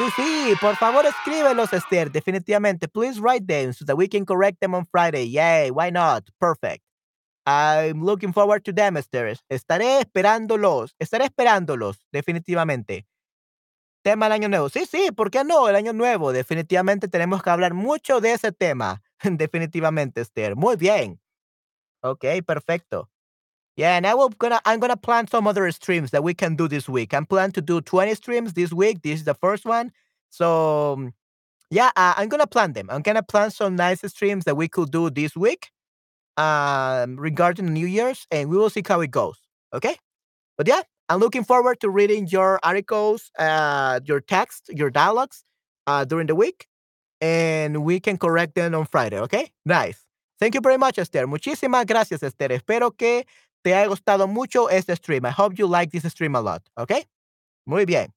S1: Sí, sí, por favor escríbelos, Esther, definitivamente. Please write them so that we can correct them on Friday. Yay, why not? Perfect. I'm looking forward to them, Esther. Estaré esperándolos, estaré esperándolos, definitivamente. Tema del año nuevo. Sí, sí, ¿por qué no? El año nuevo. Definitivamente tenemos que hablar mucho de ese tema. [LAUGHS] definitivamente, Esther. Muy bien. Ok, perfecto. Yeah, and I will gonna I'm gonna plan some other streams that we can do this week. I'm planning to do 20 streams this week. This is the first one. So um, yeah, uh, I'm gonna plan them. I'm gonna plan some nice streams that we could do this week um regarding New Year's and we will see how it goes. Okay? But yeah, I'm looking forward to reading your articles, uh your text, your dialogues uh during the week and we can correct them on Friday, okay? Nice. Thank you very much, Esther. Muchísimas gracias, Esther. Espero que te haya gustado mucho este stream. I hope you like this stream a lot. Okay? Muy bien.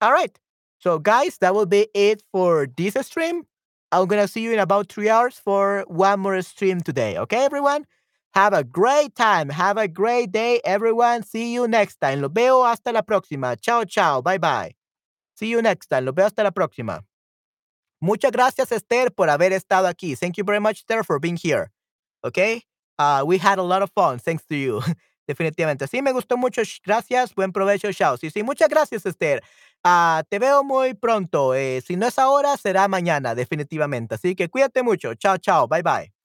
S1: All right. So, guys, that will be it for this stream. I'm going to see you in about three hours for one more stream today. Okay, everyone? Have a great time. Have a great day, everyone. See you next time. Lo veo hasta la próxima. Chao, chao. Bye, bye. See you next time. Lo veo hasta la próxima. Muchas gracias, Esther, por haber estado aquí. Thank you very much, Esther, for being here. Okay? Uh, we had a lot of fun thanks to you. [LAUGHS] Definitivamente. Sí, me gustó mucho. Gracias. Buen provecho. Chao. Sí, sí. Muchas gracias, Esther. Uh, te veo muy pronto. Eh, si no es ahora, será mañana, definitivamente. Así que cuídate mucho. Chao, chao. Bye, bye.